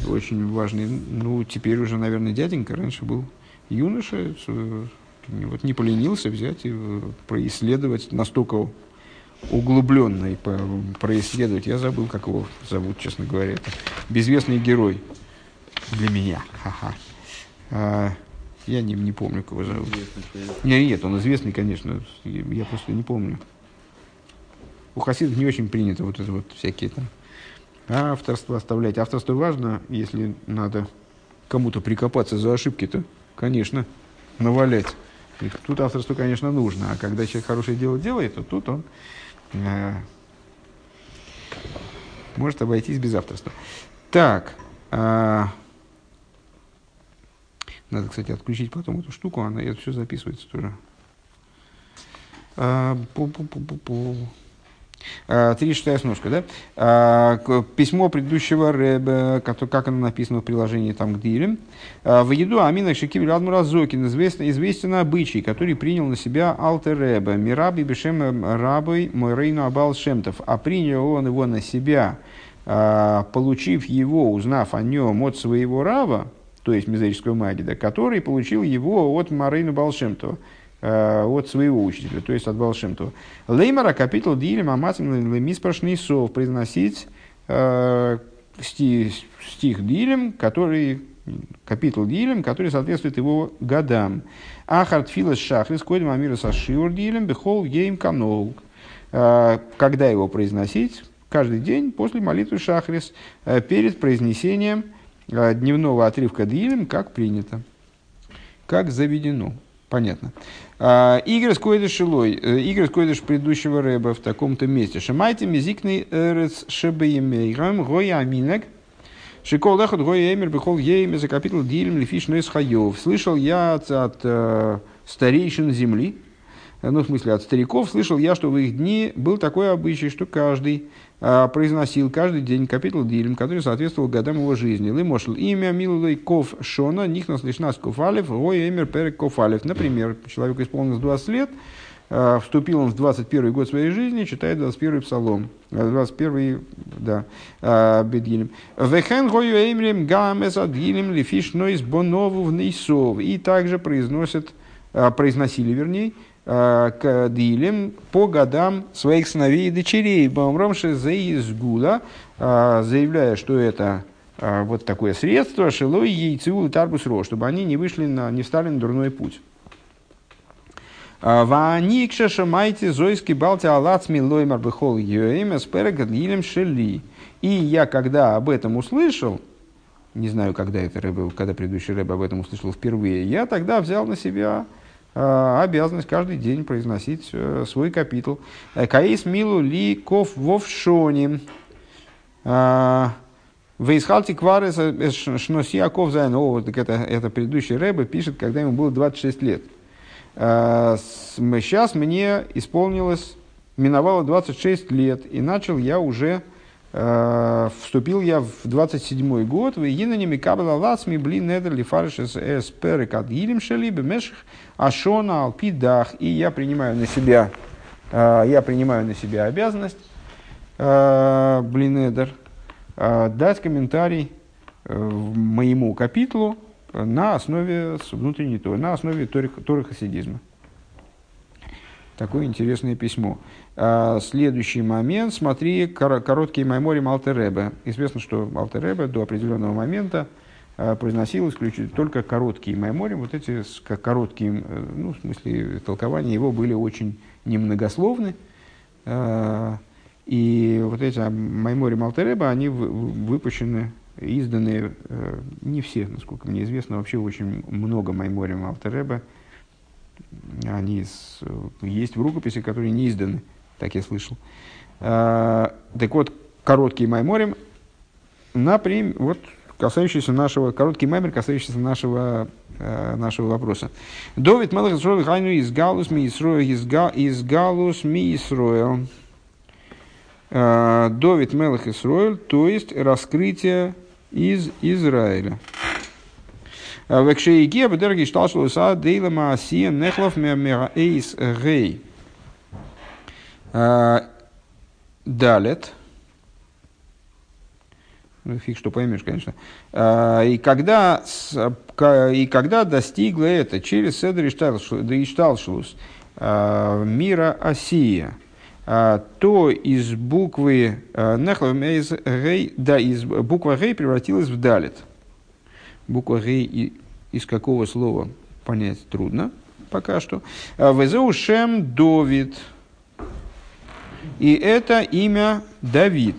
Очень, важный. Ну, теперь уже, наверное, дяденька. Раньше был юноша. с- Вот не поленился взять и э, происследовать настолько углубленно и происследовать. Я забыл, как его зовут, честно говоря. Это безвестный герой для меня. Ха-ха. Я не, не помню, как его зовут. Не, нет, он известный, конечно. Я просто не помню. У хасидов не очень принято вот это вот всякие там авторство оставлять. Авторство важно, если надо кому-то прикопаться за ошибки-то, конечно, навалять. И тут авторство, конечно, нужно. А когда человек хорошее дело делает, то тут он э, может обойтись без авторства. Так. а, надо, кстати, отключить потом эту штуку, она это все записывается тоже. А, пу-пу-пу-пу-пу. А, 36 сножка, да? А, письмо предыдущего Рэбе, как, оно написано в приложении там к Дилем. А, в еду Амина Шекивель Адмуразокин известен, известен обычай, который принял на себя Алтер Рэбе, Мираби Бешем Рабой Мойрейну Абал Шемтов. А принял он его на себя, а, получив его, узнав о нем от своего раба, то есть мизерического магида, который получил его от Марейну Балшемтова, э, от своего учителя, то есть от Балшемтова. Леймара капитул дилем аматим лемиспашный сов произносить э, стих, стих дилем, который капитул дилем, который соответствует его годам. Ахарт филас шахрис койдем амира сашиур дилем бехол ейм канол. Э, Когда его произносить? Каждый день после молитвы шахрис, перед произнесением дневного отрывка дилем, как принято, как заведено. Понятно. А, Игорь с Койдыш Шилой, э, Игорь с Койдыш предыдущего рэба в таком-то месте. Шамайте мизикный эрец шебеемейрам гоя аминек. Шикол лехот гоя эмер бихол ейме за дилем лифиш нойс хаев. Слышал я от, от э, старейшин земли, ну, в смысле, от стариков, слышал я, что в их дни был такой обычай, что каждый произносил каждый день капитал Дилем, который соответствовал годам его жизни. Лымошл имя Милулей Ков Шона, Нихнас Лишнас Кофалев, Ой Эмер Перек Кофалев. Например, человеку исполнилось 20 лет, а, вступил он в 21 год своей жизни, читает 21 псалом. 21 да, а, Бедгилем. Вехен гою эймрем гамес адгилем лифиш нойс бонову в. И также произносят, произносили, вернее, Э, к Дилем по годам своих сыновей и дочерей. Бамрамши Заизгула, э, заявляя, что это э, вот такое средство, шилой яйцеул и тарбус ро, чтобы они не вышли на, не встали на дурной путь. Ваникша шамайте зойски балти алац милой марбехол йоэм эсперег дилем шели. И я, когда об этом услышал, не знаю, когда это рыба, когда предыдущий рыба об этом услышал впервые, я тогда взял на себя Э, обязанность каждый день произносить э, свой капитул. Э, Каис милу ли ков вовшони. Вейсхалти шноси аков зайн. О, вот это, это предыдущий рэбе пишет, когда ему было 26 лет. Сейчас мне исполнилось, миновало 26 лет, и начал я уже Э, вступил я в 27 год, в Инаними Кабела Лацми Блин Недер Лифариш Эс Перек Адгилем Шели Бемеших Ашона Алпидах. И я принимаю на себя, э, я принимаю на себя обязанность э, Блин Недер дать комментарий моему капитулу на основе внутренней на основе Торы, Торы хасидизма. Такое интересное письмо. А, следующий момент, смотри, короткий маймори Алтеребе. Известно, что Алтеребе до определенного момента а, произносил исключительно только короткие маймори. Вот эти короткие, э, ну, в смысле, толкования его были очень немногословны. А, и вот эти маймори Малтереба, они выпущены, изданы, э, не все, насколько мне известно, вообще очень много маймори Малтереба. Они есть в рукописи, которые не изданы так я слышал. А, так вот, короткий майморим, например, вот, касающийся нашего, короткий маймер, касающийся нашего, э, нашего вопроса. Довид Мелах Исроил Хайну из Галус ми из Галус ми Исроил. А, Довид Мелах Исроил, то есть раскрытие из Израиля. Векшеиге бедерги шталшулуса дейла маасия нехлов меэйс гей. А, далет. Ну, фиг, что поймешь, конечно. А, и когда, и когда достигло это через Седр Ишталшлус мира Осия, а, то из буквы Гей, да, из буква Гей превратилась в Далит. Буква Гей из какого слова понять трудно пока что. Везеу Шем Довид. И это имя Давид.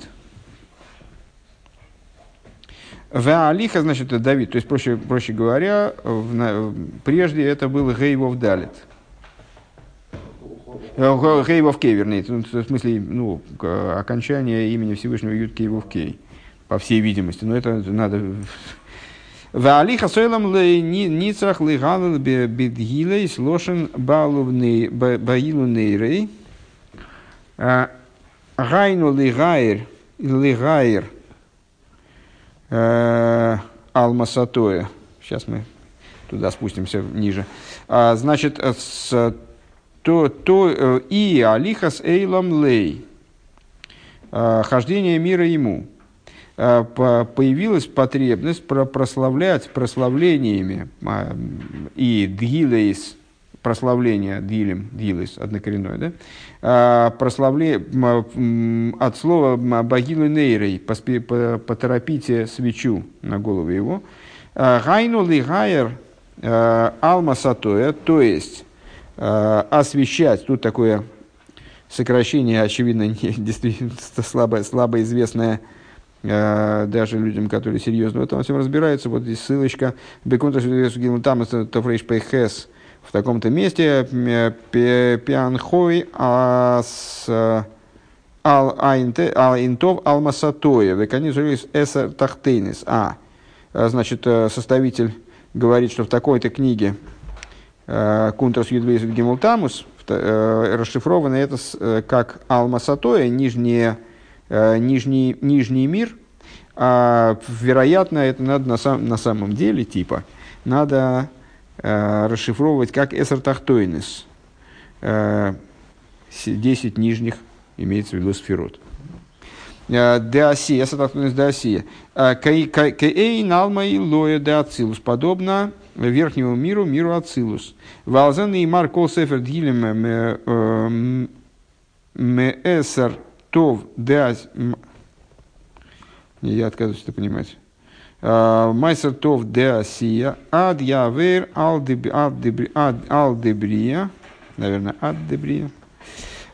Ваалиха, значит, это Давид. То есть, проще, проще говоря, в, прежде это был Гейвов Далит. Гейвов Кей, вернее. В смысле, ну, окончание имени Всевышнего Юд Кейвов Кей. По всей видимости. Но это надо... Ваалиха сойлам ницрах лигалил бедгилей слошен баилу нейрей. А, Гайну лигайр, лигайр э, алмасатоя. Сейчас мы туда спустимся ниже. А, значит, с, то, то, э, и алихас эйлам лей. А, хождение мира ему. Появилась потребность прославлять прославлениями и дгилейс, прославление дилем, дилис, однокоренное, да? А, прославле, от слова богилу нейрей, поторопите свечу на голову его. А, гайну ли гайер а, алма сатоя, то есть освещать, тут такое сокращение, очевидно, не, действительно слабо, слабо известное даже людям, которые серьезно в этом всем разбираются. Вот здесь ссылочка. Бекунта там Тофрейш Пейхес в таком-то месте пианхой ас ал интов ал масатоя веканизулис эсер тахтейнис. А, значит, э, составитель говорит, что в такой-то книге э, Кунтрас Юдвейс Гимултамус, э, расшифровано это э, как Алмасатоя, нижний, э, нижний, нижний мир. А, вероятно, это надо на, сам, на самом деле, типа, надо э, расшифровывать как Эсер Тахтойнес. Э, 10 нижних, имеется в виду сферот. Э, Деосия, Эсер Тахтойнес Деосия. Э, Кей налма и лоя де ацилус. Подобно верхнему миру, миру Ацилус. Валзан и Мар Кол Сефер Дилем Меэсер Тов Деас... Я отказываюсь это понимать. Майсер Тов Деасия Ад Явер Ал Дебрия. Наверное, Ад Дебрия.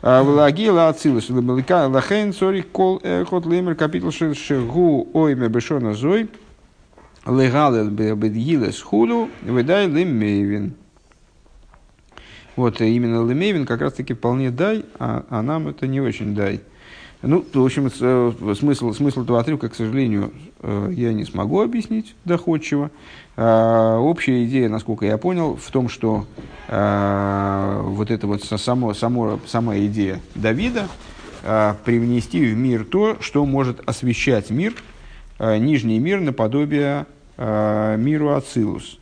Влагила Ацилус. Лахен Сори Кол Эхот Лемер Капитал Шегу Ойме Бешона Зой. Легалел бедгилес худу, выдай лемейвин. Вот э, именно лемейвин как раз таки вполне дай, а, а нам это не очень дай. Ну, в общем, э, смысл, смысл этого отрывка, к сожалению, э, я не смогу объяснить доходчиво. А, общая идея, насколько я понял, в том, что а, вот эта вот само, само, сама идея Давида а, привнести в мир то, что может освещать мир, нижний мир наподобие миру Ацилус.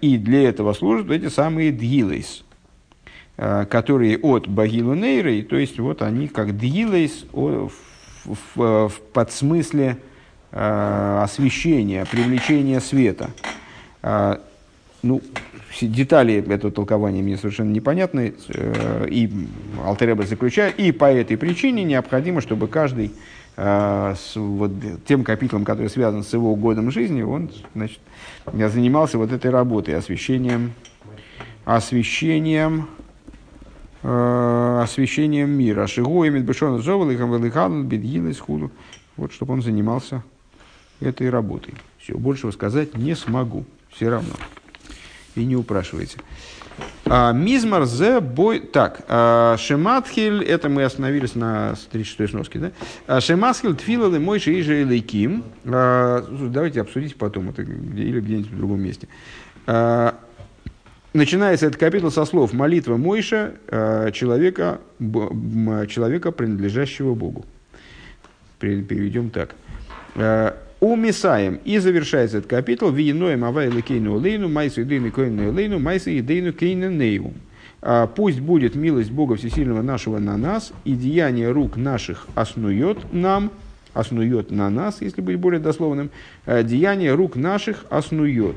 И для этого служат эти самые дгилейс, которые от Багилу Нейрой, то есть вот они как дгилейс в, в, в подсмысле освещения, привлечения света. Ну, детали этого толкования мне совершенно непонятны, и Алтереба заключает, и по этой причине необходимо, чтобы каждый Э, с вот тем капитлом, который связан с его годом жизни, он значит, занимался вот этой работой, освещением, освещением, э, освещением мира. Шигуем Бешона Зовалихам Велихану Бедгилес Худу. Вот, чтобы он занимался этой работой. Все, большего сказать не смогу. Все равно. И не упрашивайте. А, Мизмар зе бой... Так, а, Шематхиль, это мы остановились на 36-й сноске, да? А, Шематхиль твилалы мой шииже лейким. Давайте обсудить потом, это или где-нибудь в другом месте. Начинается этот капитул со слов «Молитва Мойша человека, человека, принадлежащего Богу». Переведем так. У Мисаем. И завершается этот капитул. Виеноем авай лекейну лейну, майсу идейну койну лейну, майсу идейну кейну нею. А, пусть будет милость Бога Всесильного нашего на нас, и деяние рук наших основет нам, основет на нас, если быть более дословным, а, деяние рук наших основет.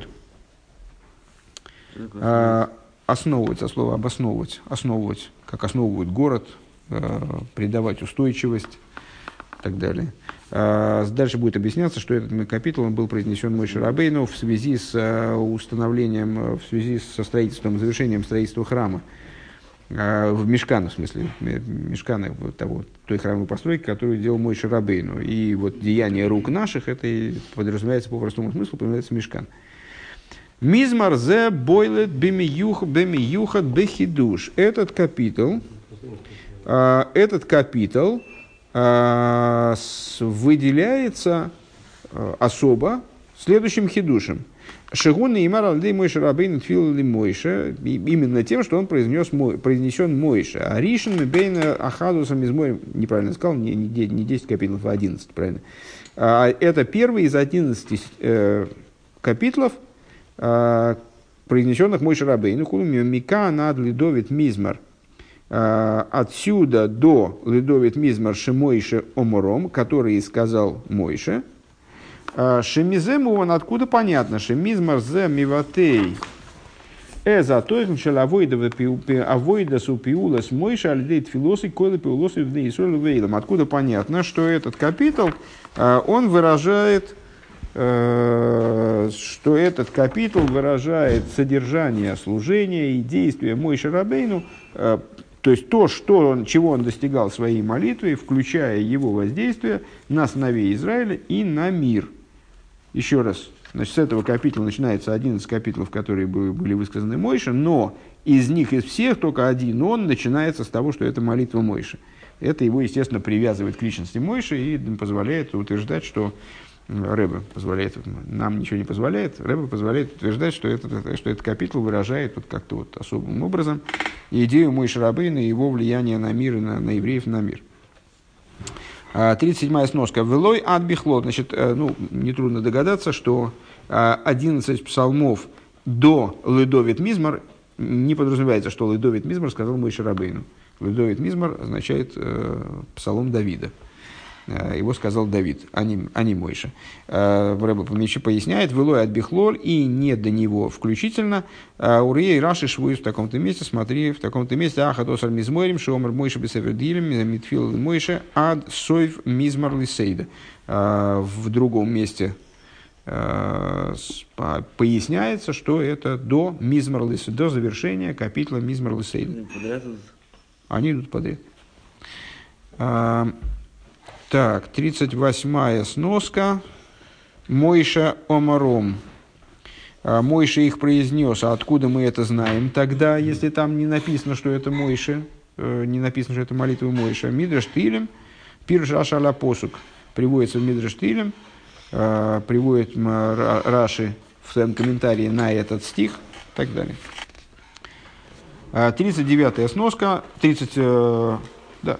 А, основывать, от слова обосновывать, основывать, как основывают город, придавать устойчивость и так далее. А, дальше будет объясняться, что этот капитул он был произнесен Мой Шарабейну в связи с а, установлением, э, в связи со строительством, завершением строительства храма. А, в Мешкана, в смысле, Мешкана, вот того, той храмовой постройки, которую делал Мой Шарабейну. И вот деяние рук наших, это подразумевается по простому смыслу, появляется Мешкан. Мизмар зе бойлет бемиюхат бехидуш. Этот капитул, этот капитул, а, выделяется а, особо следующим хидушем. Шигун и Имар Алдей Мойша Рабейн Тфил Мойша, именно тем, что он произнес, произнесен Мойша. А Ришин Бейна Ахадусом из Мойша, неправильно сказал, не, не 10 капитлов, а 11, правильно. А, это первый из 11 э, капитлов, э, произнесенных Мойша Рабейну. Мика над Лидовит Мизмар – Э, отсюда до Ледовит Мизмар Шимойше Омором, который сказал Мойше. Э, Шемизе он откуда понятно? Шемизмар зе миватей Эза тойхн авойда супиулас мойша альдейт филосы койлы пиулосы в. Откуда понятно, что этот капитал, он выражает, что этот капитал выражает содержание служения и действия Мойша Рабейну то есть то, что он, чего он достигал своей молитвой, включая его воздействие на сыновей Израиля и на мир. Еще раз, значит, с этого капитала начинается 11 капитлов, которые были высказаны Мойше, но из них, из всех, только один он начинается с того, что это молитва Мойши. Это его, естественно, привязывает к личности Мойши и позволяет утверждать, что Рэбе позволяет, нам ничего не позволяет, Рэбе позволяет утверждать, что, это, что этот капитул выражает вот как-то вот особым образом идею Мой Шарабейна и его влияние на мир и на, на евреев на мир. 37-я сноска. Велой ад бихлот. Значит, э, ну, нетрудно догадаться, что 11 псалмов до Ледовит Мизмар не подразумевается, что Ледовит Мизмар сказал Мой Шарабейну. Ледовит Мизмар означает э, псалом Давида. Э, его сказал Давид, а не, а не Мойша. Э, Рэба поясняет, «Вылой от Бихлоль» и не до него включительно. Э, Урей Раши швует в таком-то месте, смотри, в таком-то месте, «Аха тосар мизморим, шомар Мойша бесевердилем, митфил Мойша, ад сойв мизмар лисейда». В другом месте поясняется, что это до мизмар до завершения капитла мизмар лисейда. Они идут подряд. Так, 38-я сноска. Мойша Омаром. А, Мойша их произнес. А откуда мы это знаем тогда, если там не написано, что это Мойша? Э, не написано, что это молитва Мойша. Мидраш Тилем. Пирш Ашаля Посук. Приводится в Мидраш Тилем. Э, приводит Раши в своем комментарии на этот стих. И так далее. 39-я а, сноска. 30, э, да,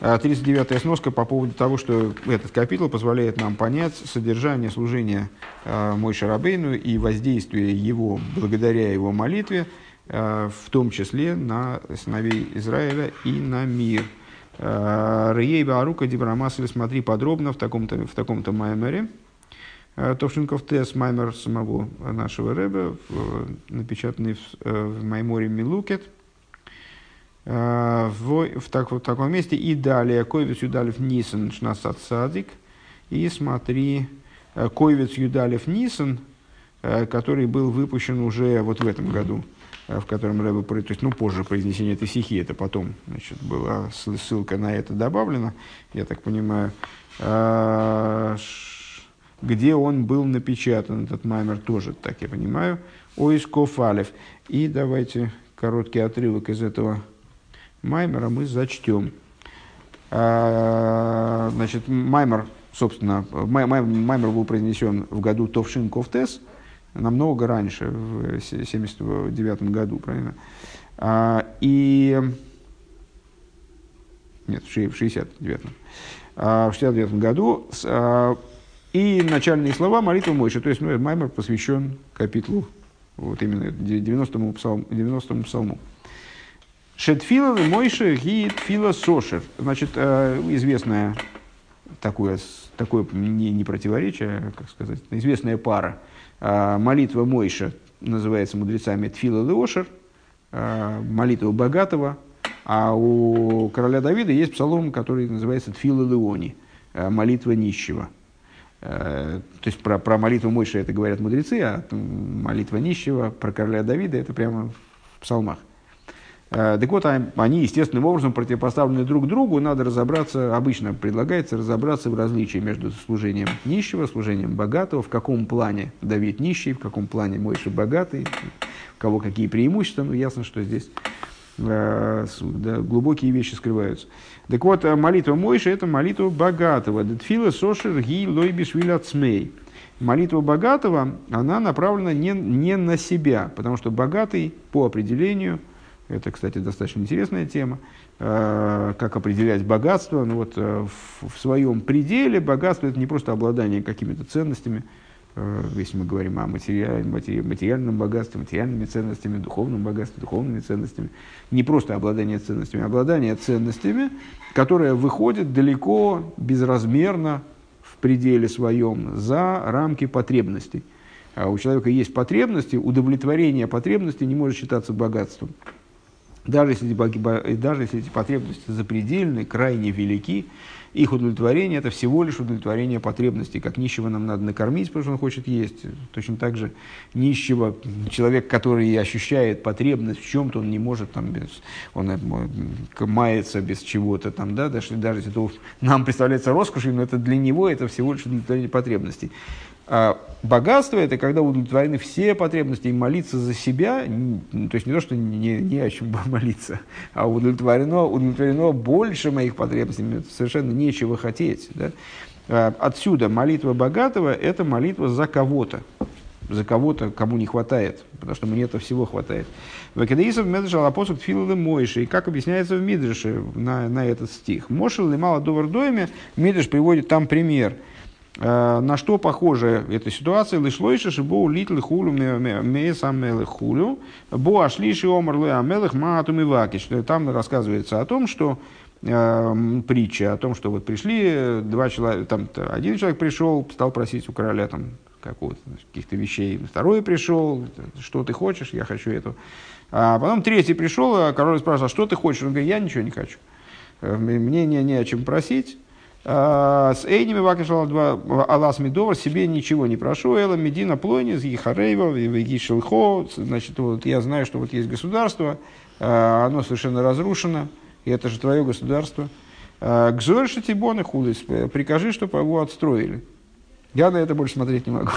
39-я а, сноска по поводу того, что этот капитул позволяет нам понять содержание служения э, Мой Шарабейну и воздействие его, благодаря его молитве, э, в том числе на сыновей Израиля и на мир. А, Рейба Арука Дибрамас, или смотри подробно в таком-то, в таком-то Маймере. Товшинков Тес, Маймер самого нашего Рэба, напечатанный в, в Майморе Милукет – Э, в, в, так, в таком месте. И далее, Койвец Юдалев Нисан Шнасад Садик. И смотри, э, Койвец Юдалев Нисан, э, который был выпущен уже вот в этом году, в котором Рэбе, то есть, ну, позже произнесение этой стихи, это потом, значит, была ссылка на это добавлена, я так понимаю, где он был напечатан, этот маймер тоже, так я понимаю, Ойскофалев. И давайте короткий отрывок из этого Маймера мы зачтем. А, значит, Маймер, собственно, Маймер был произнесен в году Товшин Ковтес, намного раньше, в 79 году, правильно? А, и... Нет, в 69-м. А, в 69 году. И начальные слова молитвы Мойши. То есть, ну, Маймер посвящен капитлу, вот именно 90-му псалму. 90 псалму. Шетфила Мойши ги тфила сошер. Значит, э, известная такое, такое не, не противоречие, как сказать, известная пара. Э, молитва Мойша называется мудрецами Тфила Леошер, э, молитва богатого, а у короля Давида есть псалом, который называется Тфила Леони, молитва нищего. То есть про, про молитву Мойша это говорят мудрецы, а молитва нищего про короля Давида это прямо в псалмах. Э, так вот, они естественным образом противопоставлены друг другу. Надо разобраться, обычно предлагается разобраться в различии между служением нищего, служением богатого, в каком плане Давид нищий, в каком плане Мойша богатый, у кого какие преимущества. Ну, ясно, что здесь э, да, глубокие вещи скрываются. Так вот, э, молитва Мойши – это молитва богатого. Детфила сошер ги лойбишвиля цмей. Молитва богатого, она направлена не, не на себя, потому что богатый по определению – это, кстати, достаточно интересная тема. Э, как определять богатство? Ну, вот, э, в, своем пределе богатство – это не просто обладание какими-то ценностями, э, если мы говорим о материальном богатстве, материальными ценностями, духовном богатстве, духовными ценностями. Не просто обладание ценностями, а обладание ценностями, которое выходит далеко, безразмерно в пределе своем за рамки потребностей. А у человека есть потребности, удовлетворение потребностей не может считаться богатством. Даже если, даже если эти потребности запредельны, крайне велики, их удовлетворение – это всего лишь удовлетворение потребностей. Как нищего нам надо накормить, потому что он хочет есть. Точно так же нищего, человек, который ощущает потребность в чем-то, он не может, там, без, он э, мается без чего-то, там, да, даже, даже если это нам представляется роскошью, но это для него это всего лишь удовлетворение потребностей. А богатство – это когда удовлетворены все потребности, и молиться за себя, то есть не то, что не, не о чем молиться, а удовлетворено, удовлетворено больше моих потребностей, совершенно нечего хотеть. Да? Э, отсюда молитва богатого – это молитва за кого-то, за кого-то, кому не хватает, потому что мне это всего хватает. Вакидаисов медрша лапосук тфилы Мойши. И как объясняется в Мидрше на, на этот стих. Мошел лимала довар доме. Мидрш приводит там пример. Э, на что похожа эта ситуация? Лишлойши шибоу литл хулю меесамелы хулю. Бо ашлиши омар амелых маатум и вакиш. Там рассказывается о том, что э, притча о том, что вот пришли два человека, там один человек пришел, стал просить у короля там каких-то вещей, второй пришел, что ты хочешь, я хочу эту. А потом третий пришел, а король спрашивал, а что ты хочешь? Он говорит, я ничего не хочу. Э, мне не, не о чем просить. А, с Эйними Вакашала два Алас Медовар себе ничего не прошу. Эла Медина Плойнис, Гихарейва, Гишелхо. Значит, вот я знаю, что вот есть государство, а, оно совершенно разрушено, и это же твое государство. А, Гзорши Тибоны Хулис, прикажи, чтобы его отстроили. Я на это больше смотреть не могу.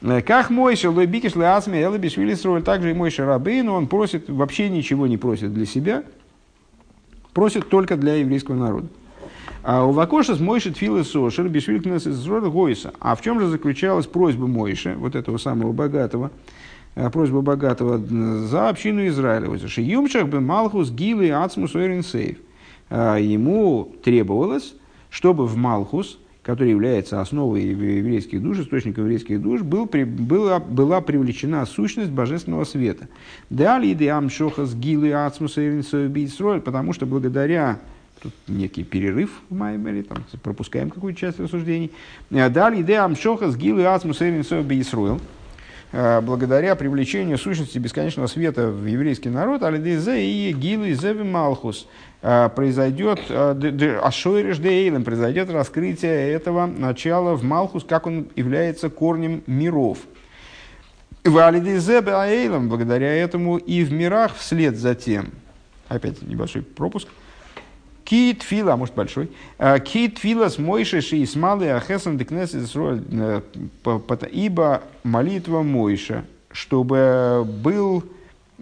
Как Мойша, Лойбикиш, Леасми, Элабишвили строил, также и Мойша Рабейну, он просит, вообще ничего не просит для себя, просит только для еврейского народа. А у Вакоша с Мойши Тфилы Сошер, Бишвилькнес из Гойса. А в чем же заключалась просьба Мойши, вот этого самого богатого, э, просьба богатого за общину Израиля. Юмшах бы Малхус Гилы Ацмус Сейф. А ему требовалось, чтобы в Малхус, который является основой еврейских душ, источником еврейских душ, был, была, была привлечена сущность божественного света. Далее идеам шохас гилы ацмуса потому что благодаря Тут некий перерыв в Маймере, там пропускаем какую-то часть рассуждений. Далее идея Амшоха с Гилы Ацмус Исруэл. Благодаря привлечению сущности бесконечного света в еврейский народ, Алидезе и Гилы Зеви Малхус, э, произойдет э, Ашойриш Дейлем, произойдет раскрытие этого начала в Малхус, как он является корнем миров. В Алидезе Аэйлем, благодаря этому и в мирах вслед за тем, опять небольшой пропуск, Кит фила, может большой. «А, Кит фила с Мойши ши смалы ахесан декнес э, Ибо молитва Мойша, чтобы был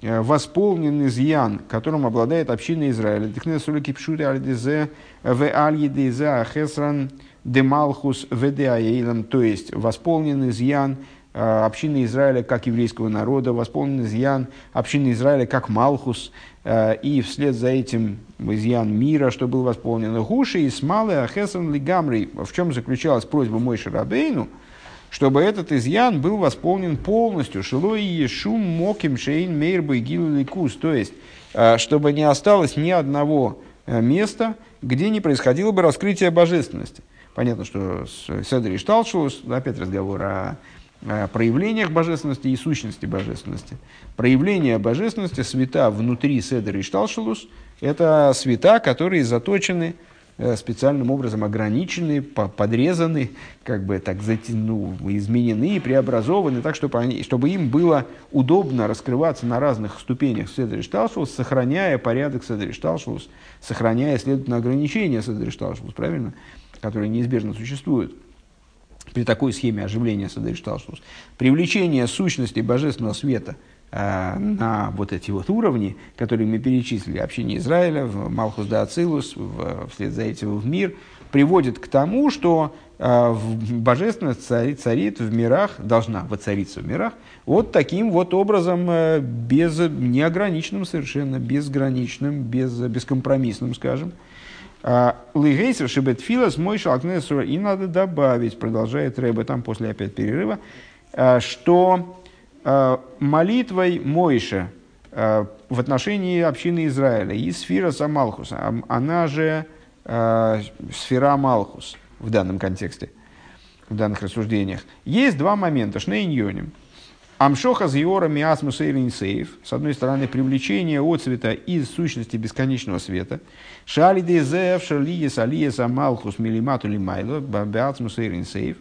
э, восполнен изъян, которым обладает община Израиля. Декнес рули кипшури альдезе в альедезе ахесран демалхус ведеаейлам. То есть восполнен изъян э, общины Израиля как еврейского народа, восполнен изъян общины Израиля как Малхус, Э, и вслед за этим изъян мира, что был восполнен Гуши и Смалы Ахесан Лигамри. В чем заключалась просьба Мой Шарабейну, чтобы этот изъян был восполнен полностью. Шилой Ешум Моким Шейн Мейрбой Ликус. То есть, э, чтобы не осталось ни одного э, места, где не происходило бы раскрытие божественности. Понятно, что с Седри Шталшус, опять разговор о Э, проявлениях божественности и сущности божественности. Проявление божественности, света внутри Седер и Шталшелус, это света, которые заточены э, специальным образом ограничены, подрезаны, как бы так ну, изменены, преобразованы, так, чтобы, они, чтобы им было удобно раскрываться на разных ступенях Седри Шталшус, сохраняя порядок Седри Шталшус, сохраняя, следовательно, ограничения Седри Шталшус, правильно, которые неизбежно существуют при такой схеме оживления Садришталшус, привлечение сущности божественного света э, на вот эти вот уровни, которые мы перечислили, общение Израиля, в Малхус да Ацилус, в, вслед за этим в мир, приводит к тому, что э, божественность царит, царит в мирах, должна воцариться в мирах, вот таким вот образом, э, без, неограниченным совершенно, безграничным, без, бескомпромиссным, скажем, а, Лигейсер шибетфилас мой шалкнесура. И надо добавить, продолжает Рэбе там после опять перерыва, а, что а, молитвой Мойша в отношении общины Израиля и сфера Самалхус, она же сфера Малхус в данном контексте, в данных рассуждениях. Есть два момента. Шнейньоним – Амшоха зиора миасму сейф. С одной стороны, привлечение отцвета из сущности бесконечного света. Шали дезев шалиес алиес амалхус милимату лимайло бабиасму сейф.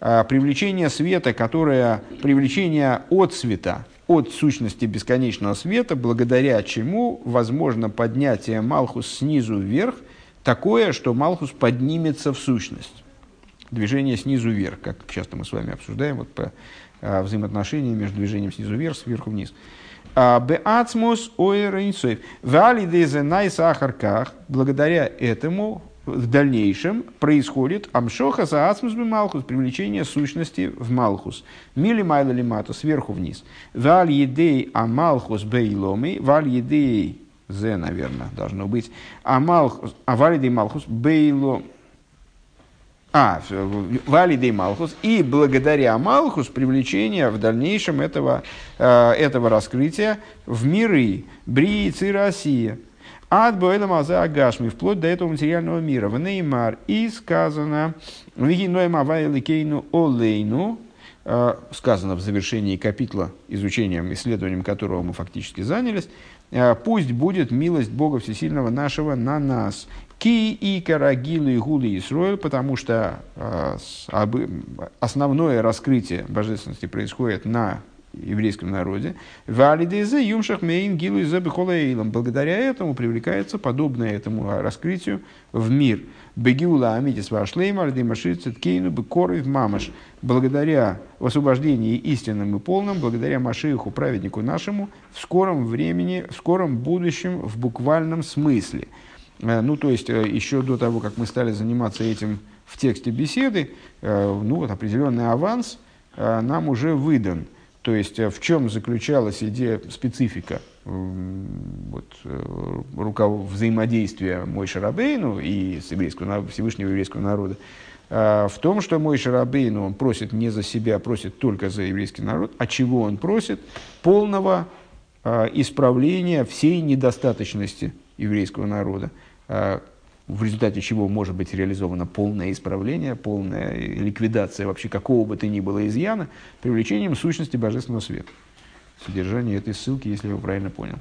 А, привлечение света, которое привлечение от света, от сущности бесконечного света, благодаря чему возможно поднятие Малхус снизу вверх, такое, что Малхус поднимется в сущность. Движение снизу вверх, как часто мы с вами обсуждаем, вот по взаимоотношения между движением снизу вверх, сверху вниз. А, Беацмус ойрейнсоев. Валидезе най сахарках. Благодаря этому в дальнейшем происходит амшоха за ацмус малхус, привлечение сущности в малхус. Мили майла лимату, сверху вниз. Валь едей амалхус бейломи, валь едей, зе, наверное, должно быть, амалхус, а валь едей малхус бейло, а, валидей Малхус, и благодаря Малхус привлечение в дальнейшем этого, э, этого раскрытия в миры, Брии, Россия. От Боэла Маза Агашми, вплоть до этого материального мира. В Неймар и сказано, Олейну, э, сказано в завершении капитла, изучением, исследованием которого мы фактически занялись, э, пусть будет милость Бога Всесильного нашего на нас. Ки и карагилу и гули Исроил, потому что э, основное раскрытие божественности происходит на еврейском народе. Валидезе юмшах мейн гилу из Благодаря этому привлекается подобное этому раскрытию в мир. Бегиула амитис вашлейм ардимаши циткейну бекоров мамаш. Благодаря освобождении истинным и полным, благодаря Машииху, праведнику нашему, в скором времени, в скором будущем, в буквальном смысле – ну, то есть, э, еще до того, как мы стали заниматься этим в тексте беседы, э, ну, вот определенный аванс нам уже выдан. То есть, в чем заключалась идея, специфика вот, рукав... взаимодействия Мой Шарабейну и с еврейского, Всевышнего еврейского народа, в том, что мой Шарабейну, он просит не за себя, просит только за еврейский народ. А чего он просит? Полного исправления всей недостаточности еврейского народа. А, в результате чего может быть реализовано полное исправление, полная ликвидация вообще какого бы то ни было изъяна, привлечением сущности божественного света. Содержание этой ссылки, если я его правильно понял.